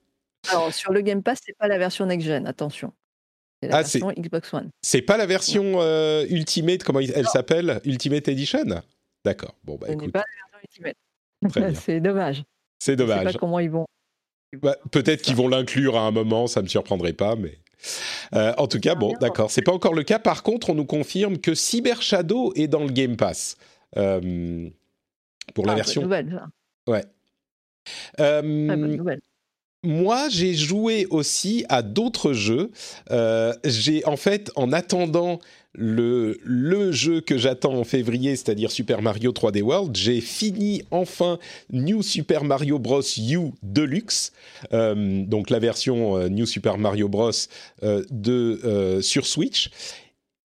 Alors sur le Game Pass, c'est pas la version next gen, attention. C'est la ah, version Xbox One. C'est pas la version euh, Ultimate, comment elle s'appelle? Ultimate Edition? D'accord. Bon, bah, Ce n'est pas la version Ultimate. c'est dommage. C'est dommage. Je sais pas comment ils vont. Bah, peut-être qu'ils vont l'inclure à un moment, ça me surprendrait pas, mais. Euh, en tout cas, bon, d'accord, c'est pas encore le cas. Par contre, on nous confirme que Cyber Shadow est dans le Game Pass euh, pour la ah, version. Nouvelle, ça. Ouais. Euh, nouvelle moi, j'ai joué aussi à d'autres jeux. Euh, j'ai en fait, en attendant le, jeu que j'attends en février, c'est-à-dire Super Mario 3D World, j'ai fini enfin New Super Mario Bros. U Deluxe, euh, donc la version euh, New Super Mario Bros. de, sur Switch.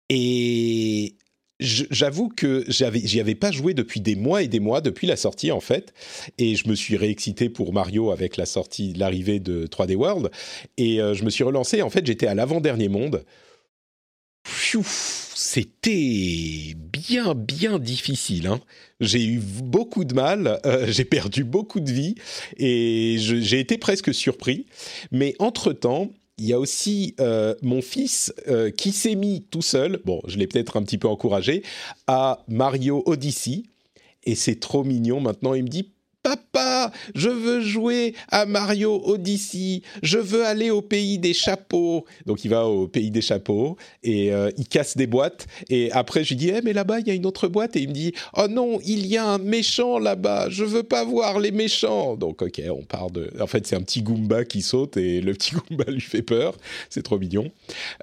Et j'avoue que j'y avais pas joué depuis des mois et des mois, depuis la sortie en fait, et je me suis réexcité pour Mario avec la sortie, l'arrivée de 3D World, et euh, je me suis relancé. En fait, j'étais à l'avant-dernier monde. C'était bien, bien difficile. Hein. J'ai eu beaucoup de mal, euh, j'ai perdu beaucoup de vie et j'ai été presque surpris. Mais entre-temps, il y a aussi euh, mon fils euh, qui s'est mis tout seul, bon, je l'ai peut-être un petit peu encouragé, à Mario Odyssey. Et c'est trop mignon. Maintenant, il me dit Papa, je veux jouer à Mario Odyssey, je veux aller au pays des chapeaux. Donc il va au pays des chapeaux et euh, il casse des boîtes. Et après, je lui dis, eh, mais là-bas, il y a une autre boîte. Et il me dit, oh non, il y a un méchant là-bas, je veux pas voir les méchants. Donc ok, on part de... En fait, c'est un petit Goomba qui saute et le petit Goomba lui fait peur. C'est trop mignon.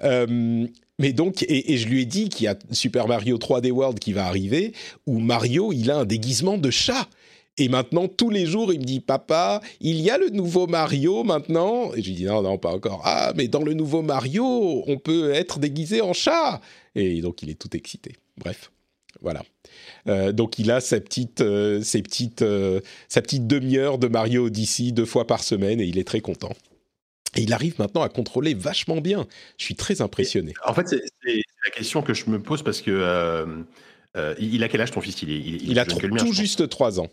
Euh, mais donc, et, et, je lui ai dit qu'il y a Super Mario 3D World qui va arriver, où Mario, il a un déguisement de chat. Et maintenant, tous les jours, il me dit Papa, il y a le nouveau Mario maintenant. Et je lui dis Non, non, pas encore. Ah, mais dans le nouveau Mario, on peut être déguisé en chat. Et donc, il est tout excité. Bref, voilà. Euh, donc, il a sa petite, euh, ses petites, euh, sa petite demi-heure de Mario Odyssey deux fois par semaine et il est très content. Et il arrive maintenant à contrôler vachement bien. Je suis très impressionné. En fait, c'est la question que je me pose parce que. il a quel âge ton fils? Il, il, a tout juste 3 ans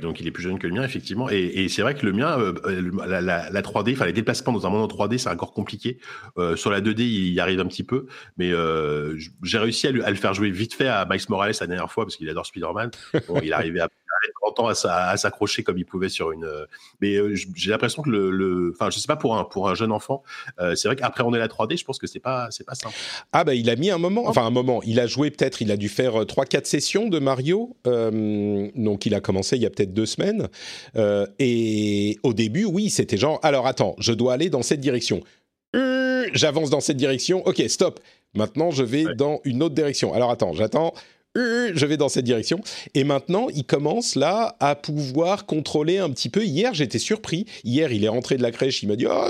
donc il est plus jeune que le mien, effectivement. Et, c'est vrai que le mien, euh, euh, la, 3D, enfin les déplacements dans un monde en 3D, c'est encore compliqué. Euh, sur la 2D, il y arrive un petit peu, mais j'ai réussi à, le faire jouer vite fait à Miles Morales la dernière fois parce qu'il adore Spider-Man. Bon, il arrivait à 30 ans à, s'accrocher comme il pouvait sur une. Mais j'ai l'impression que le, enfin je sais pas pour un pour un jeune enfant, c'est vrai qu'après on est la 3D, je pense que c'est pas c'est pas simple. Ah bah il a mis un moment, enfin un moment, il a joué peut-être, il a dû faire 3-4 sessions de Mario, donc il a commencé il y a peut-être deux semaines. Euh, et au début, oui, c'était genre, alors attends, je dois aller dans cette direction. Euh, j'avance dans cette direction. Ok, stop. Maintenant, je vais dans une autre direction. Alors attends, j'attends. Euh, je vais dans cette direction. Et maintenant, il commence là à pouvoir contrôler un petit peu. Hier, j'étais surpris. Hier, il est rentré de la crèche. Il m'a dit oh,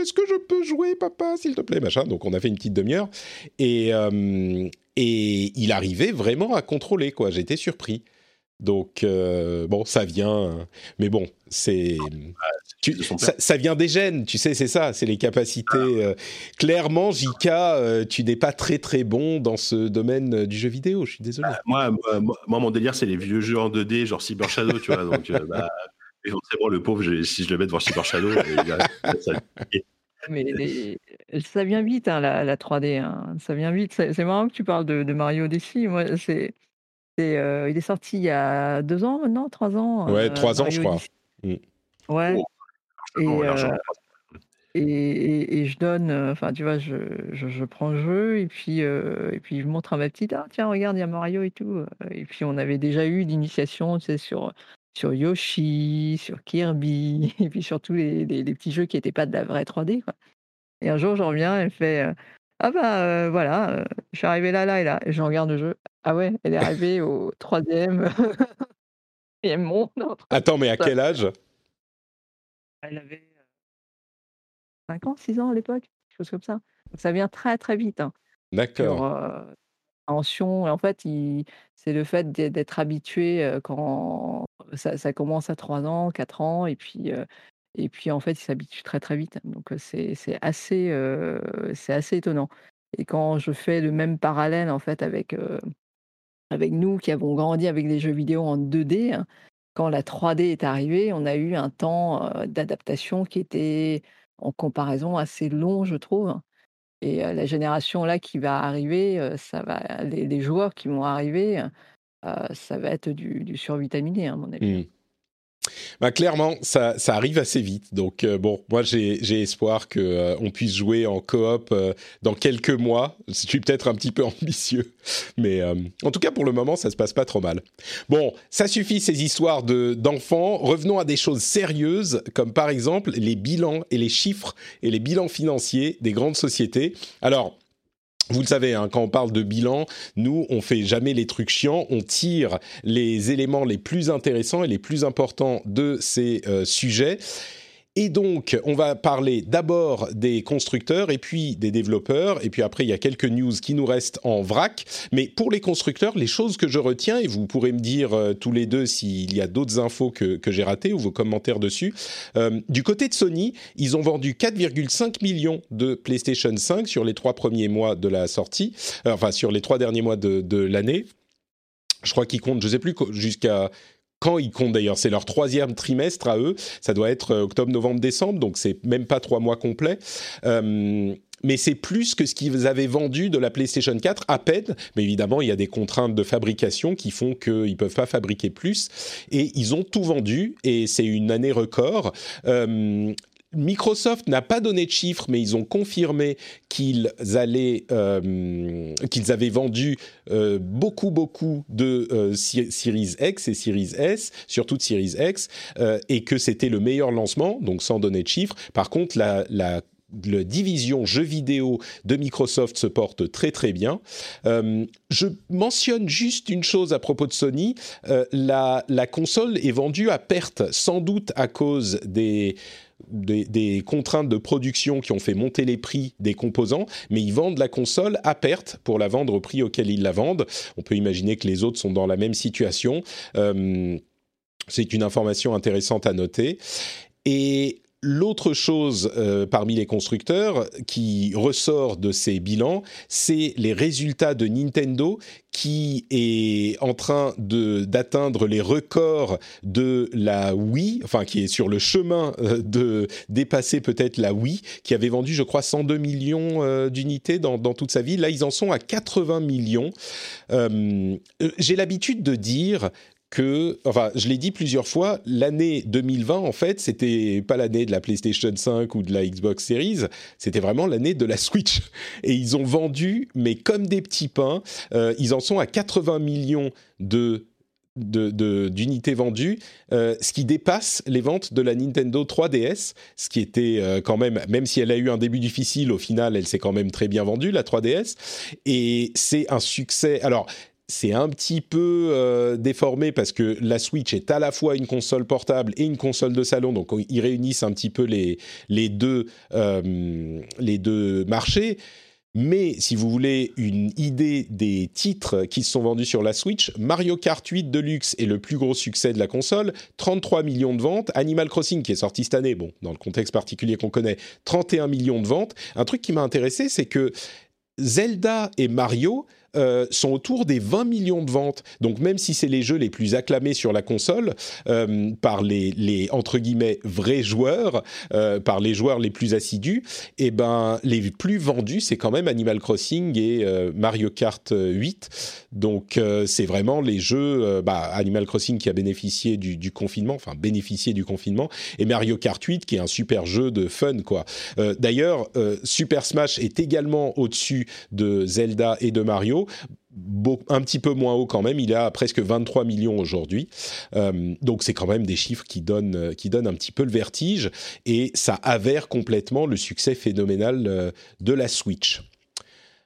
Est-ce que je peux jouer, papa, s'il te plaît Machin. Donc, on a fait une petite demi-heure. Et, et il arrivait vraiment à contrôler, quoi. J'étais surpris. Donc, euh, bon, ça vient. Mais bon, c'est. ça, vient des gènes, tu sais, c'est ça, c'est les capacités. Euh, clairement, JK, euh, tu n'es pas très très bon dans ce domaine du jeu vidéo, je suis désolé. Bah, moi, moi, mon délire, c'est les vieux jeux en 2D, genre Cyber Shadow, tu vois. Donc, bah, c'est bon, le pauvre, si je le mets devant Cyber Shadow, ça, mais ça vient vite, hein, la, 3D. Hein. Ça vient vite. C'est marrant que tu parles de, de Mario Odyssey. Moi, c'est euh, il est sorti il y a deux ans maintenant, trois ans. Ouais, euh, trois ans, je crois. Mm. Ouais. Oh, euh, et, et, je donne, enfin, tu vois, je, je, prends le jeu et puis, et puis je montre à ma petite, ah tiens, regarde, il y a Mario et tout. Et puis on avait déjà eu l'initiation, tu sais, sur, sur Yoshi, sur Kirby, et puis sur tous les, les, petits jeux qui n'étaient pas de la vraie 3D. Quoi. Et un jour, je reviens, elle fait, ah bah voilà, je suis arrivé là, là et là, et je regarde le jeu. Ah ouais, elle est arrivée au troisième monte. Attends, mais à quel âge? Elle avait 5 ans, 6 ans à l'époque, quelque chose comme ça. Donc ça vient très très vite. Hein, D'accord. en fait, c'est le fait d'être habitué quand ça, commence à 3 ans, 4 ans, et puis, et puis en fait, il s'habitue très très vite. Donc c'est assez, c'est assez étonnant. Et quand je fais le même parallèle en fait avec avec nous qui avons grandi avec des jeux vidéo en 2D, hein, quand la 3D est arrivée, on a eu un temps d'adaptation qui était en comparaison assez long, je trouve. Et la génération là qui va arriver, ça va les joueurs qui vont arriver, ça va être du survitaminé à mon avis. Mmh. Bah, clairement, ça, ça, arrive assez vite. Donc, euh, bon, moi, j'ai espoir qu'on euh, on puisse jouer en coop euh, dans quelques mois. Je suis peut-être un petit peu ambitieux. Mais en tout cas, pour le moment, ça se passe pas trop mal. Bon, ça suffit, ces histoires d'enfants. Revenons à des choses sérieuses, comme par exemple les bilans et les chiffres et les bilans financiers des grandes sociétés. Alors, vous le savez, hein, quand on parle de bilan, nous, on fait jamais les trucs chiants, on tire les éléments les plus intéressants et les plus importants de ces euh, sujets. Et donc, on va parler d'abord des constructeurs et puis des développeurs. Et puis après, il y a quelques news qui nous restent en vrac. Mais pour les constructeurs, les choses que je retiens, et vous pourrez me dire euh, tous les deux s'il y a d'autres infos que, j'ai ratées ou vos commentaires dessus. Euh, du côté de Sony, ils ont vendu 4,5 millions de PlayStation 5 sur les trois premiers mois de la sortie, euh, enfin sur les trois derniers mois de, de l'année. Je crois qu'ils comptent, je sais plus, jusqu'à quand ils comptent d'ailleurs. C'est leur troisième trimestre à eux. Ça doit être euh, octobre, novembre, décembre, donc c'est même pas trois mois complets. Euh, mais c'est plus que ce qu'ils avaient vendu de la PlayStation 4 à peine. Mais évidemment, il y a des contraintes de fabrication qui font qu'ils ne peuvent pas fabriquer plus. Et ils ont tout vendu et c'est une année record. Euh, Microsoft n'a pas donné de chiffres, mais ils ont confirmé qu'ils allaient, euh, avaient vendu euh, beaucoup, beaucoup de euh, Series X et Series S, surtout de Series X, et que c'était le meilleur lancement, donc sans donner de chiffres. Par contre, la, division jeux vidéo de Microsoft se porte très très bien. je mentionne juste une chose à propos de Sony. la, la, console est vendue à perte, sans doute à cause des des, contraintes de production qui ont fait monter les prix des composants, mais ils vendent la console à perte pour la vendre au prix auquel ils la vendent. On peut imaginer que les autres sont dans la même situation. Euh, c'est une information intéressante à noter. Et L'autre chose euh, parmi les constructeurs qui ressort de ces bilans, c'est les résultats de Nintendo qui est en train d'atteindre les records de la Wii, enfin qui est sur le chemin euh, de dépasser peut-être la Wii, qui avait vendu, je crois, 102 millions euh, d'unités dans, toute sa vie. Là, ils en sont à 80 millions. J'ai l'habitude de dire que, enfin, je l'ai dit plusieurs fois, l'année 2020, en fait, c'était pas l'année de la PlayStation 5 ou de la Xbox Series, c'était vraiment l'année de la Switch. Et ils ont vendu, mais comme des petits pains, euh, ils en sont à 80 millions de d'unités vendues, euh, ce qui dépasse les ventes de la Nintendo 3DS, ce qui était euh, quand même, même si elle a eu un début difficile, au final, elle s'est quand même très bien vendue, la 3DS. Et c'est un succès. Alors, c'est un petit peu euh, déformé parce que la Switch est à la fois une console portable et une console de salon, donc ils réunissent un petit peu les, les, deux, euh, les deux marchés. Mais si vous voulez une idée des titres qui se sont vendus sur la Switch, Mario Kart 8 Deluxe est le plus gros succès de la console, 33 millions de ventes. Animal Crossing qui est sorti cette année, bon, dans le contexte particulier qu'on connaît, 31 millions de ventes. Un truc qui m'a intéressé, c'est que Zelda et Mario euh, sont autour des 20 millions de ventes. Donc même si c'est les jeux les plus acclamés sur la console euh, par les, entre guillemets vrais joueurs, euh, par les joueurs les plus assidus, et eh ben les plus vendus c'est quand même Animal Crossing et Mario Kart 8. Donc c'est vraiment les jeux bah, Animal Crossing qui a bénéficié du, du, confinement, enfin bénéficié du confinement, et Mario Kart 8 qui est un super jeu de fun quoi. D'ailleurs Super Smash est également au-dessus de Zelda et de Mario un petit peu moins haut quand même, il a presque 23 millions aujourd'hui. Euh, donc c'est quand même des chiffres qui donnent, euh, qui donnent un petit peu le vertige et ça avère complètement le succès phénoménal euh, de la Switch.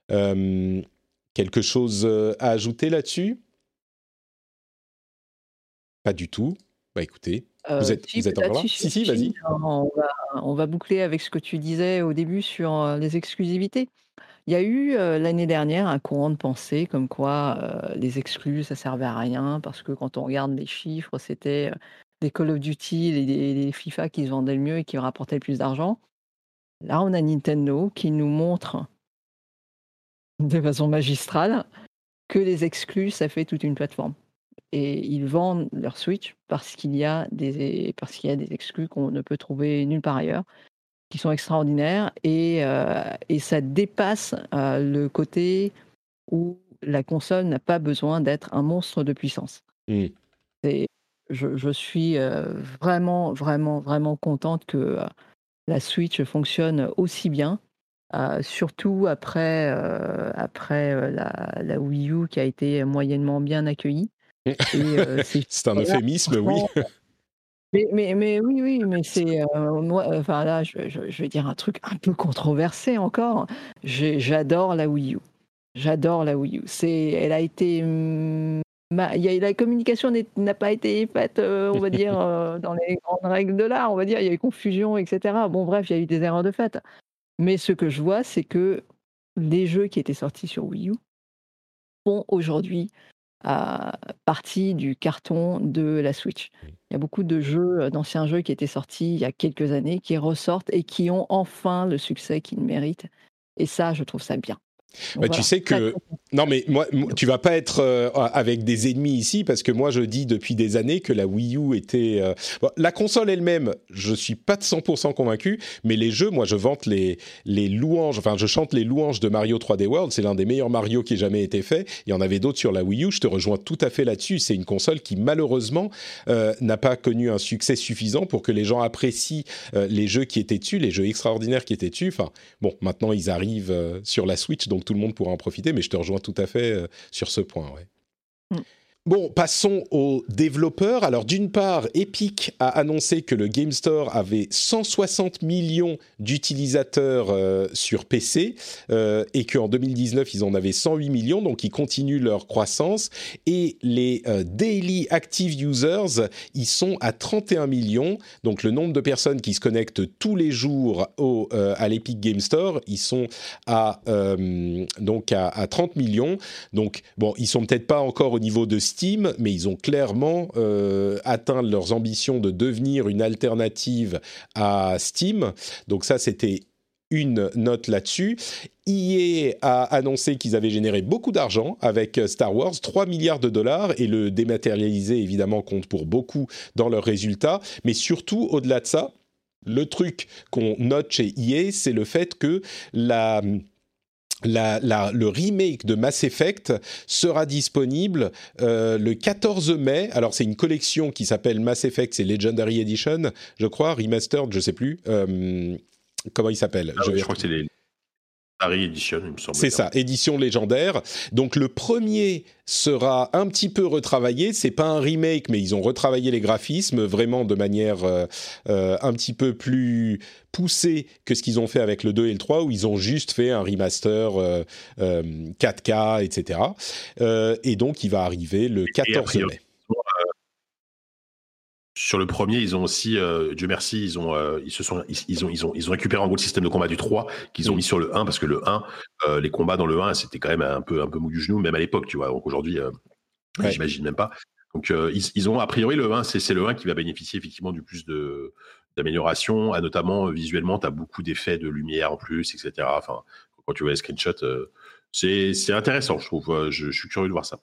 quelque chose à ajouter là-dessus? Pas du tout. Bah écoutez, vous êtes, vous êtes encore là? Si, si, vas-y. On va, on va boucler avec ce que tu disais au début sur les exclusivités. Il y a eu l'année dernière un courant de pensée comme quoi les exclus, ça servait à rien parce que quand on regarde les chiffres, c'était les Call of Duty, les FIFA qui se vendaient le mieux et qui rapportaient le plus d'argent. Là, on a Nintendo qui nous montre de façon magistrale que les exclus, ça fait toute une plateforme. Et ils vendent leur Switch parce qu'il y a des, parce qu'il y a des exclus qu'on ne peut trouver nulle part ailleurs qui sont extraordinaires et, et ça dépasse le côté où la console n'a pas besoin d'être un monstre de puissance. Mmh. Je, je, suis vraiment, vraiment, vraiment contente que la Switch fonctionne aussi bien, surtout après, après la, la, Wii U qui a été moyennement bien accueillie. c'est un euphémisme, oui. Mais, mais, mais, oui, oui, mais c'est moi. Enfin là, je, je, vais dire un truc un peu controversé encore. J'adore la Wii U. J'adore la Wii U. C'est, elle a été mmh, la communication n'a pas été faite, euh, on va dire, euh, dans les grandes règles de l'art. On va dire, il y a eu confusion, etc. Bon, bref, il y a eu des erreurs de fait. Mais ce que je vois, c'est que les jeux qui étaient sortis sur Wii U font aujourd'hui euh, partie du carton de la Switch. Il y a beaucoup de jeux, d'anciens jeux qui étaient sortis il y a quelques années, qui ressortent et qui ont enfin le succès qu'ils méritent. Et ça, je trouve ça bien. Bah, tu sais que non mais moi tu vas pas être euh, avec des ennemis ici parce que moi je dis depuis des années que la Wii U était euh, la console elle-même je suis pas de 100% convaincu mais les jeux moi je vante les les louanges enfin je chante les louanges de Mario 3D World c'est l'un des meilleurs Mario qui ait jamais été fait. Il y en avait d'autres sur la Wii U je te rejoins tout à fait là-dessus. C'est une console qui malheureusement euh, n'a pas connu un succès suffisant pour que les gens apprécient les jeux qui étaient dessus les jeux extraordinaires qui étaient dessus. Enfin bon maintenant ils arrivent sur la Switch donc tout le monde pourra en profiter, mais je te rejoins tout à fait euh, sur ce point. Mm. Bon, passons aux développeurs. Alors d'une part, Epic a annoncé que le Game Store avait 160 millions d'utilisateurs euh, sur PC euh, et qu'en 2019, ils en avaient 108 millions, donc ils continuent leur croissance. Et les euh, Daily Active Users, ils sont à 31 millions. Donc le nombre de personnes qui se connectent tous les jours au, à l'Epic Game Store, ils sont à, donc à, à, 30 millions. Donc bon, ils sont peut-être pas encore au niveau de mais ils ont clairement euh, atteint leurs ambitions de devenir une alternative à Steam. Donc ça, c'était une note là-dessus. EA a annoncé qu'ils avaient généré beaucoup d'argent avec Star Wars, 3 milliards de dollars, et le dématérialisé, évidemment, compte pour beaucoup dans leurs résultats. Mais surtout, au-delà de ça, le truc qu'on note chez EA, c'est le fait que la le remake de Mass Effect sera disponible euh, le 14 mai. Alors c'est une collection qui s'appelle Mass Effect, c'est Legendary Edition, je crois, remastered, je sais plus. Euh, comment il s'appelle? Ah je, crois que c'est les Edition, il me semble. C'est ça, édition légendaire. Donc le premier sera un petit peu retravaillé. C'est pas un remake, mais ils ont retravaillé les graphismes vraiment de manière euh, euh, un petit peu plus poussée que ce qu'ils ont fait avec le 2 et le 3, où ils ont juste fait un remaster 4K, etc. et donc il va arriver le 14 mai sur le premier, ils ont aussi, euh, Dieu merci, ils ont, euh, ils se sont, ils, ont, ils ont, ils ont récupéré en gros le système de combat du 3 qu'ils ont mm. mis sur le 1 parce que le 1, euh, les combats dans le 1, c'était quand même un peu, un peu mou du genou, même à l'époque, tu vois. Donc aujourd'hui, j'imagine même pas. Donc ils, ont a priori le 1, c'est le 1 qui va bénéficier effectivement du plus de d'amélioration, notamment visuellement, tu as beaucoup d'effets de lumière en plus, etc. Enfin, quand tu vois les screenshots, c'est intéressant, je trouve. je suis curieux de voir ça.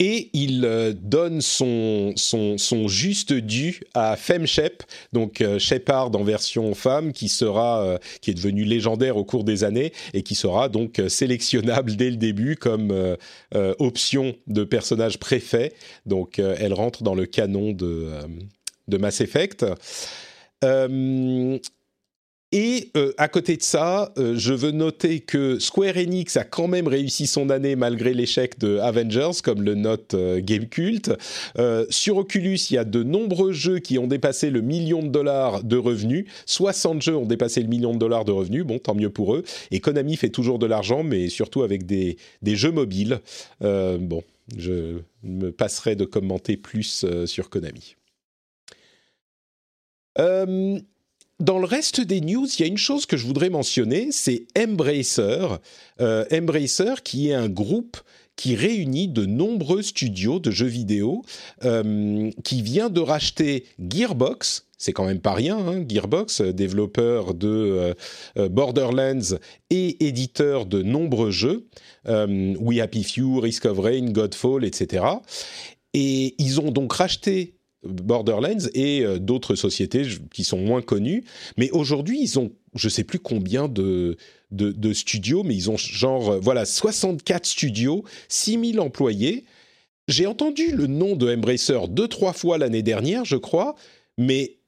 Et il euh, donne son, son, juste dû à Femshep, donc euh, Shepard en version femme, qui sera, euh, qui est devenu légendaire au cours des années et qui sera donc sélectionnable dès le début comme option de personnage préfet. Donc elle rentre dans le canon de Mass Effect. Et euh, à côté de ça, euh, je veux noter que Square Enix a quand même réussi son année malgré l'échec de Avengers, comme le note euh, Gamecult. sur Oculus, il y a de nombreux jeux qui ont dépassé le million de dollars de revenus. 60 jeux ont dépassé le million de dollars de revenus. Bon, tant mieux pour eux. Et Konami fait toujours de l'argent, mais surtout avec des, des jeux mobiles. bon, je me passerai de commenter plus sur Konami. Euh, dans le reste des news, il y a une chose que je voudrais mentionner, c'est Embracer. Euh, Embracer, qui est un groupe qui réunit de nombreux studios de jeux vidéo, euh, qui vient de racheter Gearbox. C'est quand même pas rien, hein, Gearbox, développeur de euh, Borderlands et éditeur de nombreux jeux, We Happy Few, Risk of Rain, Godfall, etc. Et ils ont donc racheté Borderlands et d'autres sociétés qui sont moins connues. Mais aujourd'hui, ils ont, je sais plus combien de, de, studios, mais ils ont genre, voilà, 64 studios, 6000 employés. J'ai entendu le nom de Embracer deux, trois fois l'année dernière, je crois, mais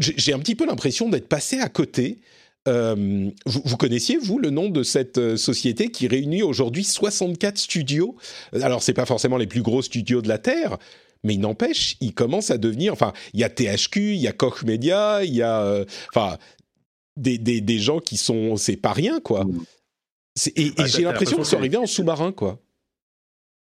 j'ai un petit peu l'impression d'être passé à côté. Euh, vous, connaissiez, vous, le nom de cette euh, société qui réunit aujourd'hui 64 studios? Alors, c'est pas forcément les plus gros studios de la Terre, mais il n'empêche, ils commencent à devenir... Enfin, il y a THQ, il y a Koch Media, il y a... Euh, enfin, des, des, des, gens qui sont... C'est pas rien, quoi. Mmh. Et, et j'ai l'impression qu'ils sont arrivés en sous-marin, quoi.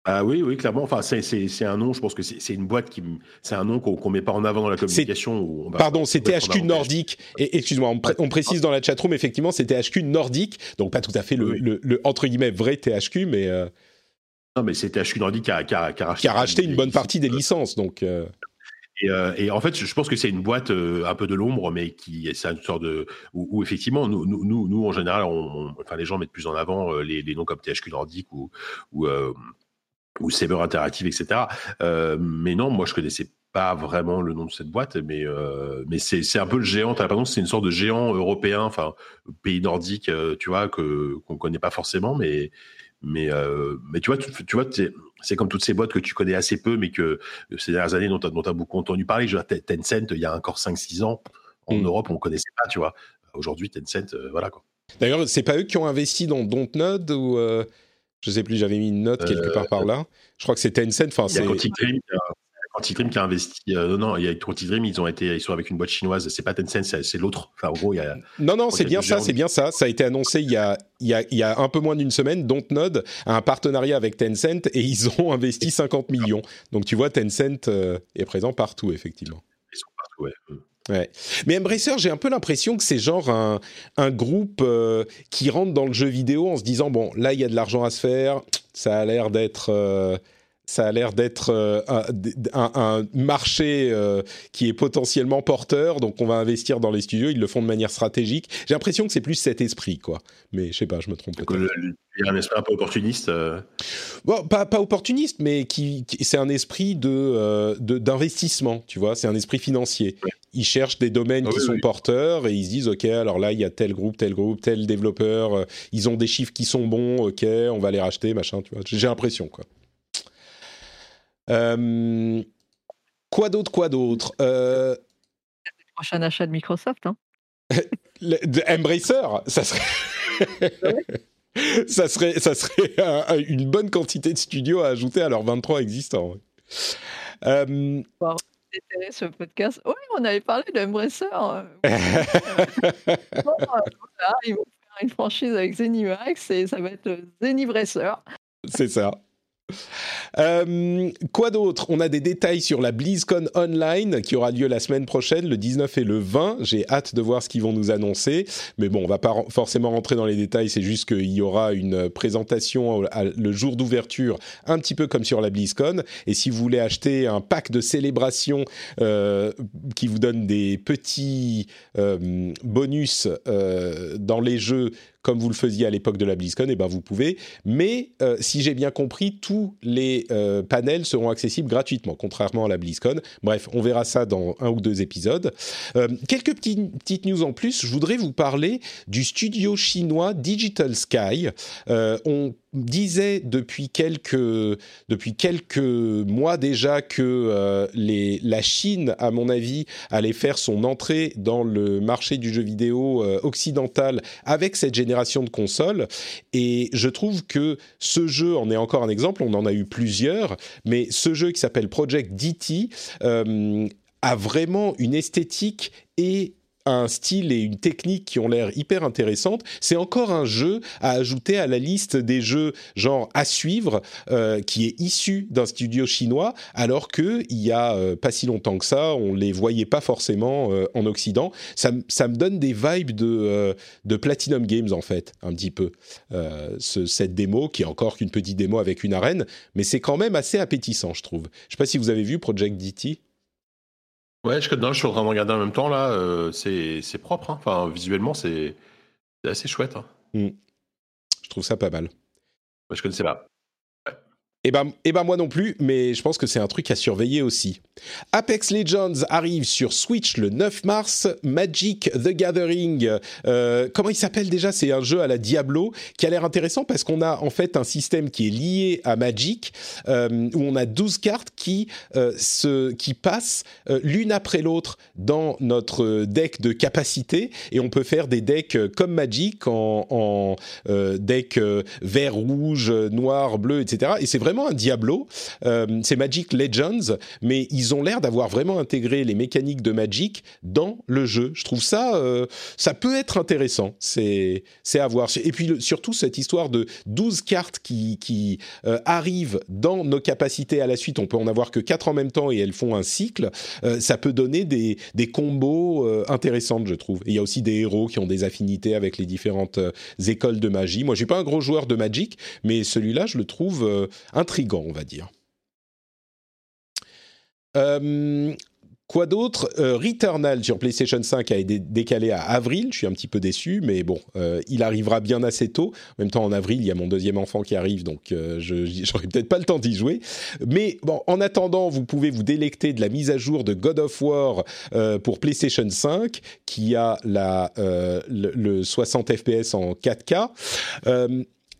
Ah oui, oui, clairement. Enfin, c'est un nom. Je pense que c'est une boîte qui, c'est un nom qu'on ne met pas en avant dans la communication. Pardon, c'est THQ Nordique. Et excuse-moi, on, précise dans la chatroom effectivement, c'est THQ Nordique, donc pas tout à fait le, le, entre guillemets vrai THQ, mais. Euh, non, mais c'est THQ Nordique qui a, qui a, qui a racheté, une bonne partie des licences, donc. Euh. Euh, et, en fait, je pense que c'est une boîte un peu de l'ombre, mais qui c'est une sorte de où, effectivement nous, nous, nous, en général, on, enfin les gens mettent plus en avant les, les noms comme THQ Nordique ou, ou ou Saber Interactive, etc. Euh, mais non, moi je connaissais pas vraiment le nom de cette boîte, mais euh, mais c'est c'est un peu le géant. T'as l'impression que c'est une sorte de géant européen, enfin pays nordique, euh, tu vois, que qu'on connaît pas forcément, mais mais mais tu vois, tu, vois, c'est comme toutes ces boîtes que tu connais assez peu, mais que ces dernières années dont tu as, beaucoup entendu parler. Je Tencent, il y a encore 5-6 ans en mm. Europe, on connaissait pas, tu vois. Aujourd'hui, Tencent, voilà quoi. D'ailleurs, c'est pas eux qui ont investi dans Dontnod ou je sais plus, j'avais mis une note quelque part par là. Je crois que c'était Tencent. Enfin, c'est Quantic qui a investi. Euh, non, non, il y a Quantic Dream, ils ont été, ils sont avec une boîte chinoise. C'est pas Tencent, c'est l'autre. Enfin, en gros, il y a. Non, non, c'est bien ça, c'est bien ça. Ça a été annoncé il y a, il y a, il y a un peu moins d'une semaine. Dontnod a un partenariat avec Tencent et ils ont investi 50 millions. Donc tu vois, Tencent euh, est présent partout, effectivement. Ils sont partout, ouais. Mm. Ouais. Mais Embracer, j'ai un peu l'impression que c'est genre un, un groupe euh, qui rentre dans le jeu vidéo en se disant bon, là il y a de l'argent à se faire, ça a l'air d'être ça a l'air d'être euh, un, marché euh, qui est potentiellement porteur, donc on va investir dans les studios. Ils le font de manière stratégique. J'ai l'impression que c'est plus cet esprit, quoi. Mais je sais pas, je me trompe peut-être. Il y a un esprit un peu opportuniste. Euh. Bon, pas, pas opportuniste, mais qui, c'est un esprit de d'investissement, tu vois. C'est un esprit financier. Ils cherchent des domaines ah qui sont porteurs et ils se disent ok, alors là il y a tel groupe, tel groupe, tel développeur. ils ont des chiffres qui sont bons, ok, on va les racheter, machin, tu vois. J'ai l'impression, quoi. Euh, quoi d'autre, quoi d'autre euh... Le prochain achat de Microsoft. Hein. de Embracer, ça serait. ça serait, ça serait une bonne quantité de studios à ajouter à leurs 23 existants. Euh... ce podcast. Oui, on avait parlé d'Embracer. ils vont faire une franchise avec Zenimax et ça va être Zenibracer. C'est ça. Euh, quoi d'autre? On a des détails sur la BlizzCon Online qui aura lieu la semaine prochaine, le 19 et le 20. J'ai hâte de voir ce qu'ils vont nous annoncer. Mais bon, on va pas forcément rentrer dans les détails. C'est juste qu'il y aura une présentation le jour d'ouverture, un petit peu comme sur la BlizzCon. Et si vous voulez acheter un pack de célébration euh, qui vous donne des petits euh, bonus dans les jeux comme vous le faisiez à l'époque de la BlizzCon, et eh ben vous pouvez. Mais euh, si j'ai bien compris, tous les euh, panels seront accessibles gratuitement, contrairement à la BlizzCon. Bref, on verra ça dans un ou deux épisodes. Euh, quelques petites news en plus. Je voudrais vous parler du studio chinois Digital Sky. on disait depuis quelques, depuis quelques mois déjà que la Chine, à mon avis, allait faire son entrée dans le marché du jeu vidéo occidental avec cette génération de consoles. Et je trouve que ce jeu en est encore un exemple, on en a eu plusieurs, mais ce jeu qui s'appelle Project DT euh, a vraiment une esthétique et un style et une technique qui ont l'air hyper intéressantes. C'est encore un jeu à ajouter à la liste des jeux genre à suivre euh, qui est issu d'un studio chinois, alors que il y a euh, pas si longtemps que ça, on les voyait pas forcément euh, en Occident. Ça, ça, me donne des vibes de, de Platinum Games en fait, un petit peu. Ce, cette démo qui est encore qu'une petite démo avec une arène, mais c'est quand même assez appétissant, je trouve. Je sais pas si vous avez vu Project DT. Ouais, je, non, je suis en train de regarder en même temps là. Euh, c'est propre. Hein. Enfin, visuellement, c'est assez chouette. Hein. Mm. Je trouve ça pas mal. Moi, je connaissais pas. Eh ben, eh ben moi non plus, mais je pense que c'est un truc à surveiller aussi. Apex Legends arrive sur Switch le 9 mars. Magic the Gathering, euh, comment il s'appelle déjà? C'est un jeu à la Diablo qui a l'air intéressant parce qu'on a en fait un système qui est lié à Magic euh, où on a 12 cartes qui, euh, se, qui passent l'une après l'autre dans notre deck de capacité et on peut faire des decks comme Magic en, en deck vert, rouge, noir, bleu, etc. Et c'est vraiment un Diablo. c'est Magic Legends, mais ils ont l'air d'avoir vraiment intégré les mécaniques de Magic dans le jeu. Je trouve ça, euh, ça peut être intéressant. C'est, à voir. Et puis surtout cette histoire de 12 cartes qui, qui euh, arrivent dans nos capacités à la suite. On peut en avoir que 4 en même temps et elles font un cycle. Euh, ça peut donner des, des combos intéressantes, je trouve. il y a aussi des héros qui ont des affinités avec les différentes écoles de magie. Moi, je suis pas un gros joueur de Magic, mais celui-là, je le trouve intrigant, on va dire. Euh, quoi d'autre? Euh, Returnal sur PlayStation 5 a été décalé à avril. Je suis un petit peu déçu, mais bon, euh, il arrivera bien assez tôt. En même temps, en avril, il y a mon deuxième enfant qui arrive, donc j'aurai peut-être pas le temps d'y jouer. Mais bon, en attendant, vous pouvez vous délecter de la mise à jour de God of War pour PlayStation 5, qui a la, le, 60 FPS en 4K.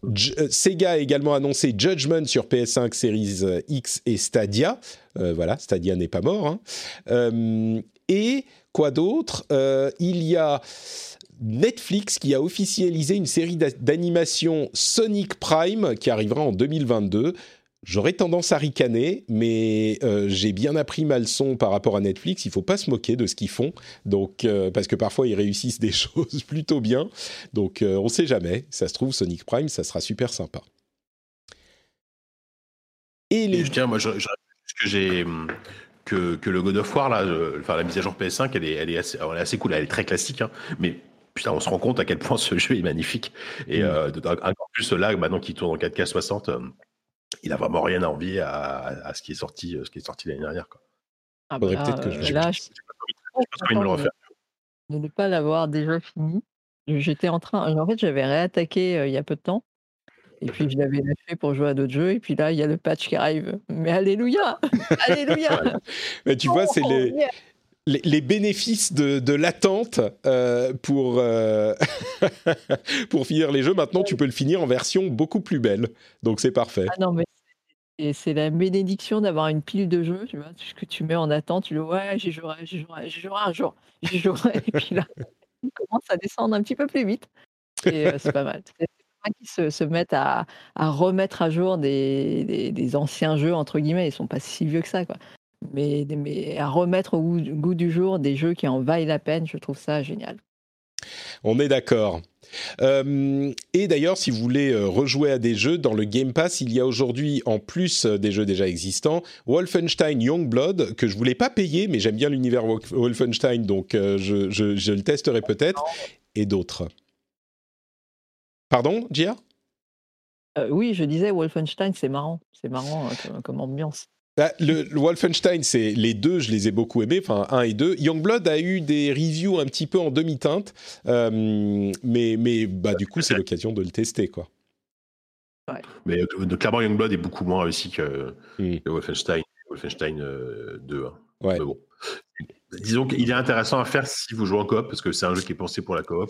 Euh, Sega a également annoncé Judgment sur PS5, Series euh, X et Stadia. Euh, voilà, Stadia n'est pas mort. Hein. et quoi d'autre? Il y a Netflix qui a officialisé une série d'animation Sonic Prime qui arrivera en 2022. J'aurais tendance à ricaner, mais euh, j'ai bien appris ma leçon par rapport à Netflix. Il faut pas se moquer de ce qu'ils font, donc euh, parce que parfois ils réussissent des choses plutôt bien. Donc euh, on ne sait jamais. Ça se trouve Sonic Prime, ça sera super sympa. Et, les... je tiens, moi, je, que j'ai que, que, le God of War là, enfin la mise à jour PS5, elle est, elle est, assez, elle est assez cool. Elle est très classique, hein, mais putain, on se rend compte à quel point ce jeu est magnifique. Et mm. encore plus là, maintenant qu'il tourne en 4K 60 il a vraiment rien à envier à, ce qui est sorti, euh, ce qui est sorti l'année dernière. Quoi. Ah bah peut-être que je, euh, là, je, pas me le refaire. De ne pas l'avoir déjà fini. J'étais en train, en fait, j'avais réattaqué euh, il y a peu de temps. Et puis je l'avais lâché pour jouer à d'autres jeux. Et puis là, il y a le patch qui arrive. Mais alléluia, alléluia. Mais tu vois, c'est les, les, bénéfices de, l'attente pour, pour finir les jeux. Maintenant, tu peux le finir en version beaucoup plus belle. Donc, c'est parfait. Ah non, mais c'est la bénédiction d'avoir une pile de jeux, tu vois, ce que tu mets en attente, tu le ouais, j'y jouerai, j'y jouerai, un jour, j'y jouerai. et puis là, on commence à descendre un petit peu plus vite. Et c'est pas mal. C'est qui se, se, mettent à, à, remettre à jour des, des, des, anciens jeux, entre guillemets, ils sont pas si vieux que ça, quoi mais, mais à remettre au goût, du jour des jeux qui en vaillent la peine, je trouve ça génial. On est d'accord. Euh, et d'ailleurs, si vous voulez euh, rejouer à des jeux, dans le Game Pass, il y a aujourd'hui, en plus euh, des jeux déjà existants, Wolfenstein Youngblood, que je voulais pas payer, mais j'aime bien l'univers Wolfenstein, donc je, je, le testerai peut-être, et d'autres. Pardon, Gia? Oui, je disais Wolfenstein, c'est marrant, c'est marrant comme ambiance. Bah, le, Wolfenstein, c'est les deux, je les ai beaucoup aimés, enfin un et deux. Youngblood a eu des reviews un petit peu en demi-teinte, euh, mais, mais bah, du coup, c'est l'occasion de le tester, quoi. Mais euh, clairement, Youngblood est beaucoup moins réussi que, hmm. Wolfenstein, Wolfenstein 2. Euh, hein. bon. Disons qu'il est intéressant à faire si vous jouez en coop, parce que c'est un jeu qui est pensé pour la coop.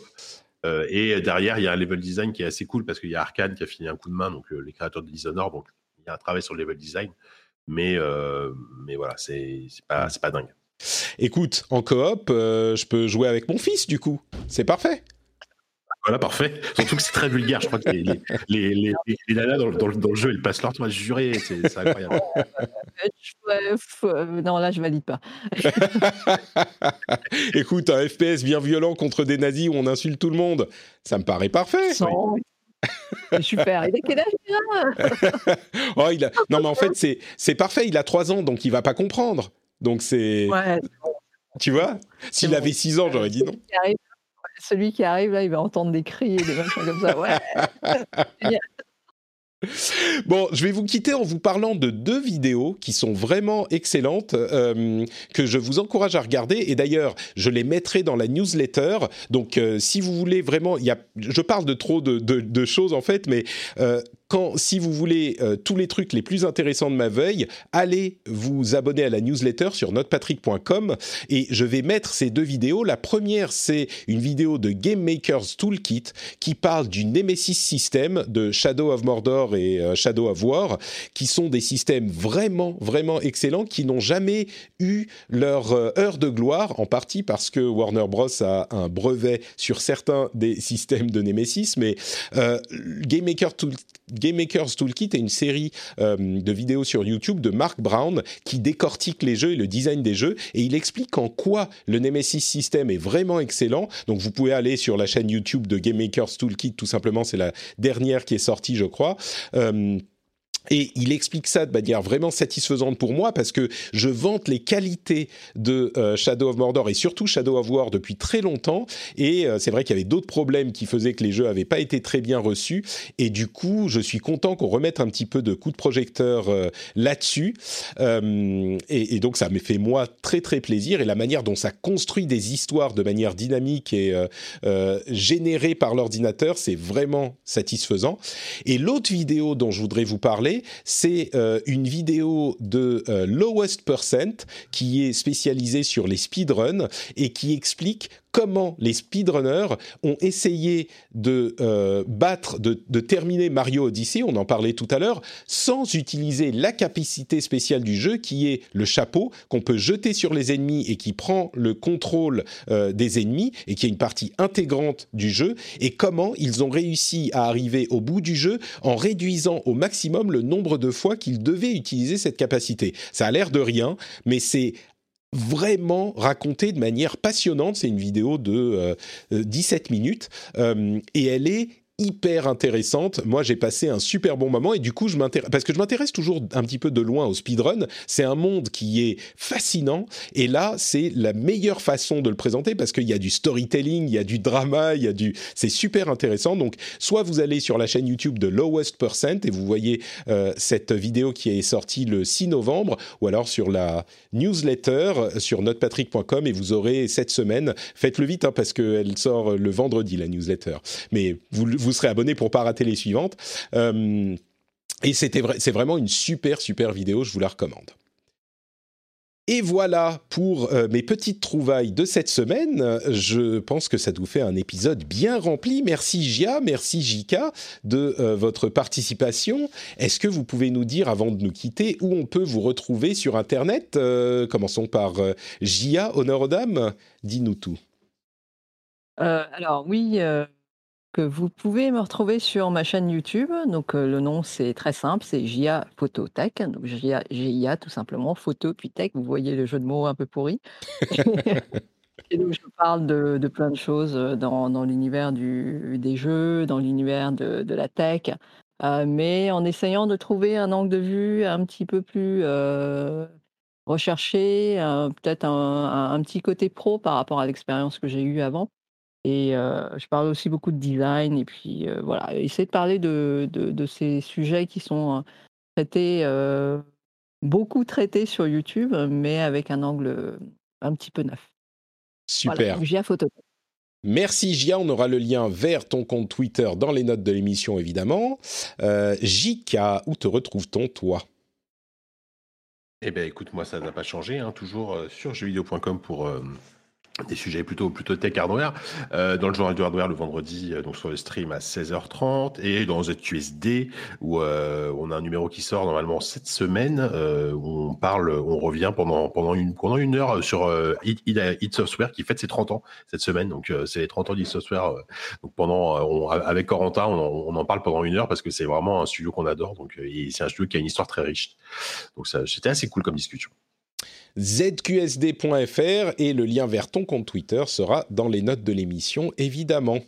et derrière, il y a un level design qui est assez cool, parce qu'il y a Arkane qui a fini un coup de main, donc les créateurs de Dishonored, donc il y a un travail sur le level design mais, euh, mais voilà, c'est pas, pas dingue. Écoute, en coop, euh, je peux jouer avec mon fils, du coup. C'est parfait. Voilà, parfait. Surtout que c'est très vulgaire. Je crois que les, les, les, les nanas dans, dans, dans, le jeu, elles passent leur temps à jurer. C'est incroyable. Euh, non, là, je valide pas. Écoute, un FPS bien violent contre des nazis où on insulte tout le monde, ça me paraît parfait. Super. Il a quel âge oh, il a... Non, mais en fait, c'est, c'est parfait. Il a 3 ans, donc il va pas comprendre. Donc c'est. Ouais. Tu vois? S'il avait 6 ans, j'aurais dit non. Celui qui arrive là, il va entendre des cris et des machins comme ça. Ouais. Bon, je vais vous quitter en vous parlant de deux vidéos qui sont vraiment excellentes, euh, que je vous encourage à regarder. Et d'ailleurs, je les mettrai dans la newsletter. Donc, euh, si vous voulez vraiment, y a, je parle de trop de choses en fait, mais euh, quand, si vous voulez euh, tous les trucs les plus intéressants de ma veille, allez vous abonner à la newsletter sur notrepatrick.com et je vais mettre ces deux vidéos. La première, c'est une vidéo de Game Maker's Toolkit qui parle du Nemesis System de Shadow of Mordor et euh, Shadow of War, qui sont des systèmes vraiment, vraiment excellents qui n'ont jamais eu leur euh, heure de gloire, en partie parce que Warner Bros. a un brevet sur certains des systèmes de Nemesis, mais Game, Maker Game Maker's Toolkit est une série euh, de vidéos sur YouTube de Mark Brown qui décortique les jeux et le design des jeux, et il explique en quoi le Nemesis System est vraiment excellent. Donc vous pouvez aller sur la chaîne YouTube de Game Maker's Toolkit, tout simplement, c'est la dernière qui est sortie, je crois. Euh, et il explique ça de manière vraiment satisfaisante pour moi parce que je vante les qualités de euh, Shadow of Mordor et surtout Shadow of War depuis très longtemps. Et euh, c'est vrai qu'il y avait d'autres problèmes qui faisaient que les jeux n'avaient pas été très bien reçus. Et du coup, je suis content qu'on remette un petit peu de coup de projecteur euh, là-dessus. Et, et, donc, ça me fait moi très très plaisir. Et la manière dont ça construit des histoires de manière dynamique et générée par l'ordinateur, c'est vraiment satisfaisant. Et l'autre vidéo dont je voudrais vous parler, c'est euh, une vidéo de euh, Lowest Percent qui est spécialisée sur les speedruns et qui explique comment les speedrunners ont essayé de euh, battre, de, terminer Mario Odyssey, on en parlait tout à l'heure, sans utiliser la capacité spéciale du jeu qui est le chapeau qu'on peut jeter sur les ennemis et qui prend le contrôle euh, des ennemis et qui est une partie intégrante du jeu, et comment ils ont réussi à arriver au bout du jeu en réduisant au maximum le nombre de fois qu'ils devaient utiliser cette capacité. Ça a l'air de rien, mais c'est vraiment raconté de manière passionnante. C'est une vidéo de 17 euh, minutes euh, et elle est hyper intéressante. Moi, j'ai passé un super bon moment et du coup, je m'intéresse parce que je m'intéresse toujours un petit peu de loin au speedrun. C'est un monde qui est fascinant et là, c'est la meilleure façon de le présenter parce qu'il y a du storytelling, il y a du drama, il y a du, c'est super intéressant. Donc, soit vous allez sur la chaîne YouTube de Lowest Percent et vous voyez euh, cette vidéo qui est sortie le 6 novembre, ou alors sur la newsletter sur notrepatrick.com et vous aurez cette semaine. Faites-le vite hein, parce qu'elle sort le vendredi la newsletter. Mais vous vous serez abonné pour pas rater les suivantes. Euh, et c'était c'est vraiment une super super vidéo, je vous la recommande. Et voilà pour euh, mes petites trouvailles de cette semaine. Je pense que ça vous fait un épisode bien rempli. Merci Gia, merci Jika de euh, votre participation. Est-ce que vous pouvez nous dire, avant de nous quitter, où on peut vous retrouver sur Internet? Commençons par Gia, honneur aux dames. Dis-nous tout. alors oui, que vous pouvez me retrouver sur ma chaîne YouTube. Donc, euh, le nom, c'est très simple, c'est JIA Phototech. Donc, JIA, GIA, tout simplement, photo puis tech. Vous voyez le jeu de mots un peu pourri. Et donc, je parle de, plein de choses euh, dans, dans l'univers des jeux, dans l'univers de, de la tech, euh, mais en essayant de trouver un angle de vue un petit peu plus recherché, peut-être un, un, petit côté pro par rapport à l'expérience que j'ai eue avant. Et je parle aussi beaucoup de design et puis voilà, essayer de parler de, de, ces sujets qui sont traités, beaucoup traités sur YouTube, mais avec un angle un petit peu neuf. Super. Gia Photo. Merci Gia, on aura le lien vers ton compte Twitter dans les notes de l'émission évidemment. Euh, Jika, où te retrouve-t-on toi? Eh bien écoute, moi ça n'a pas changé, hein, toujours sur jeuxvideo.com pour des sujets plutôt plutôt tech hardware. Euh, dans le journal du hardware le vendredi euh, donc sur le stream à 16h30 et dans ZQSD où euh, on a un numéro qui sort normalement cette semaine euh, où on parle on revient pendant pendant une pendant une heure sur euh, It, Software qui fête ses 30 ans cette semaine. Donc c'est les 30 ans d'It Software donc pendant on, avec Corentin on, on, en parle pendant une heure parce que c'est vraiment un studio qu'on adore. Donc c'est un studio qui a une histoire très riche. Donc ça c'était assez cool comme discussion zqsd.fr et le lien vers ton compte Twitter sera dans les notes de l'émission, évidemment.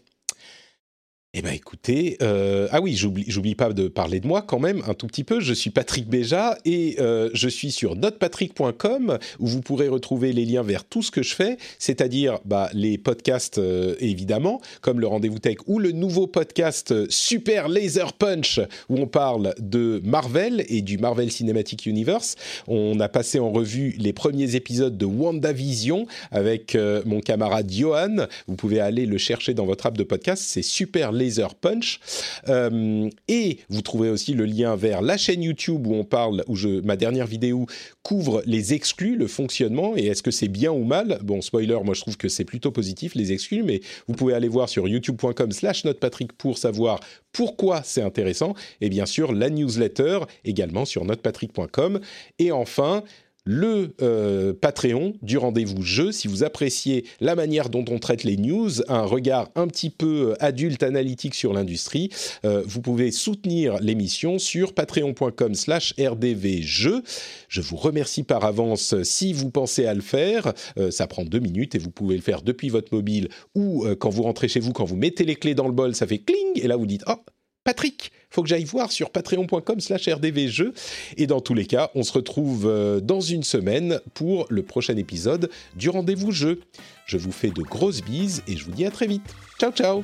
Eh bien écoutez, euh, ah oui, j'oublie pas de parler de moi quand même un tout petit peu. Je suis Patrick Béja et euh, je suis sur notepatrick.com où vous pourrez retrouver les liens vers tout ce que je fais, c'est-à-dire bah, les podcasts euh, évidemment, comme le Rendez-vous Tech ou le nouveau podcast Super Laser Punch où on parle de Marvel et du Marvel Cinematic Universe. On a passé en revue les premiers épisodes de WandaVision avec mon camarade Johan. Vous pouvez aller le chercher dans votre app de podcast. C'est Super Punch. Euh, et vous trouverez aussi le lien vers la chaîne YouTube où on parle, où je, ma dernière vidéo couvre les exclus, le fonctionnement et est-ce que c'est bien ou mal. Bon, spoiler, moi je trouve que c'est plutôt positif les exclus, mais vous pouvez aller voir sur youtube.com/slash notepatrick pour savoir pourquoi c'est intéressant. Et bien sûr, la newsletter également sur notepatrick.com. Et enfin, le euh, Patreon du rendez-vous jeu. Si vous appréciez la manière dont on traite les news, un regard un petit peu euh, adulte analytique sur l'industrie, euh, vous pouvez soutenir l'émission sur patreon.com slash rdvjeux. Je vous remercie par avance si vous pensez à le faire. ça prend deux minutes et vous pouvez le faire depuis votre mobile ou quand vous rentrez chez vous, quand vous mettez les clés dans le bol, ça fait cling et là vous dites « Oh, Patrick, faut que j'aille voir sur patreon.com slash rdvjeux. Et dans tous les cas, on se retrouve euh, dans une semaine pour le prochain épisode du rendez-vous jeu. Je vous fais de grosses bises et je vous dis à très vite. Ciao ciao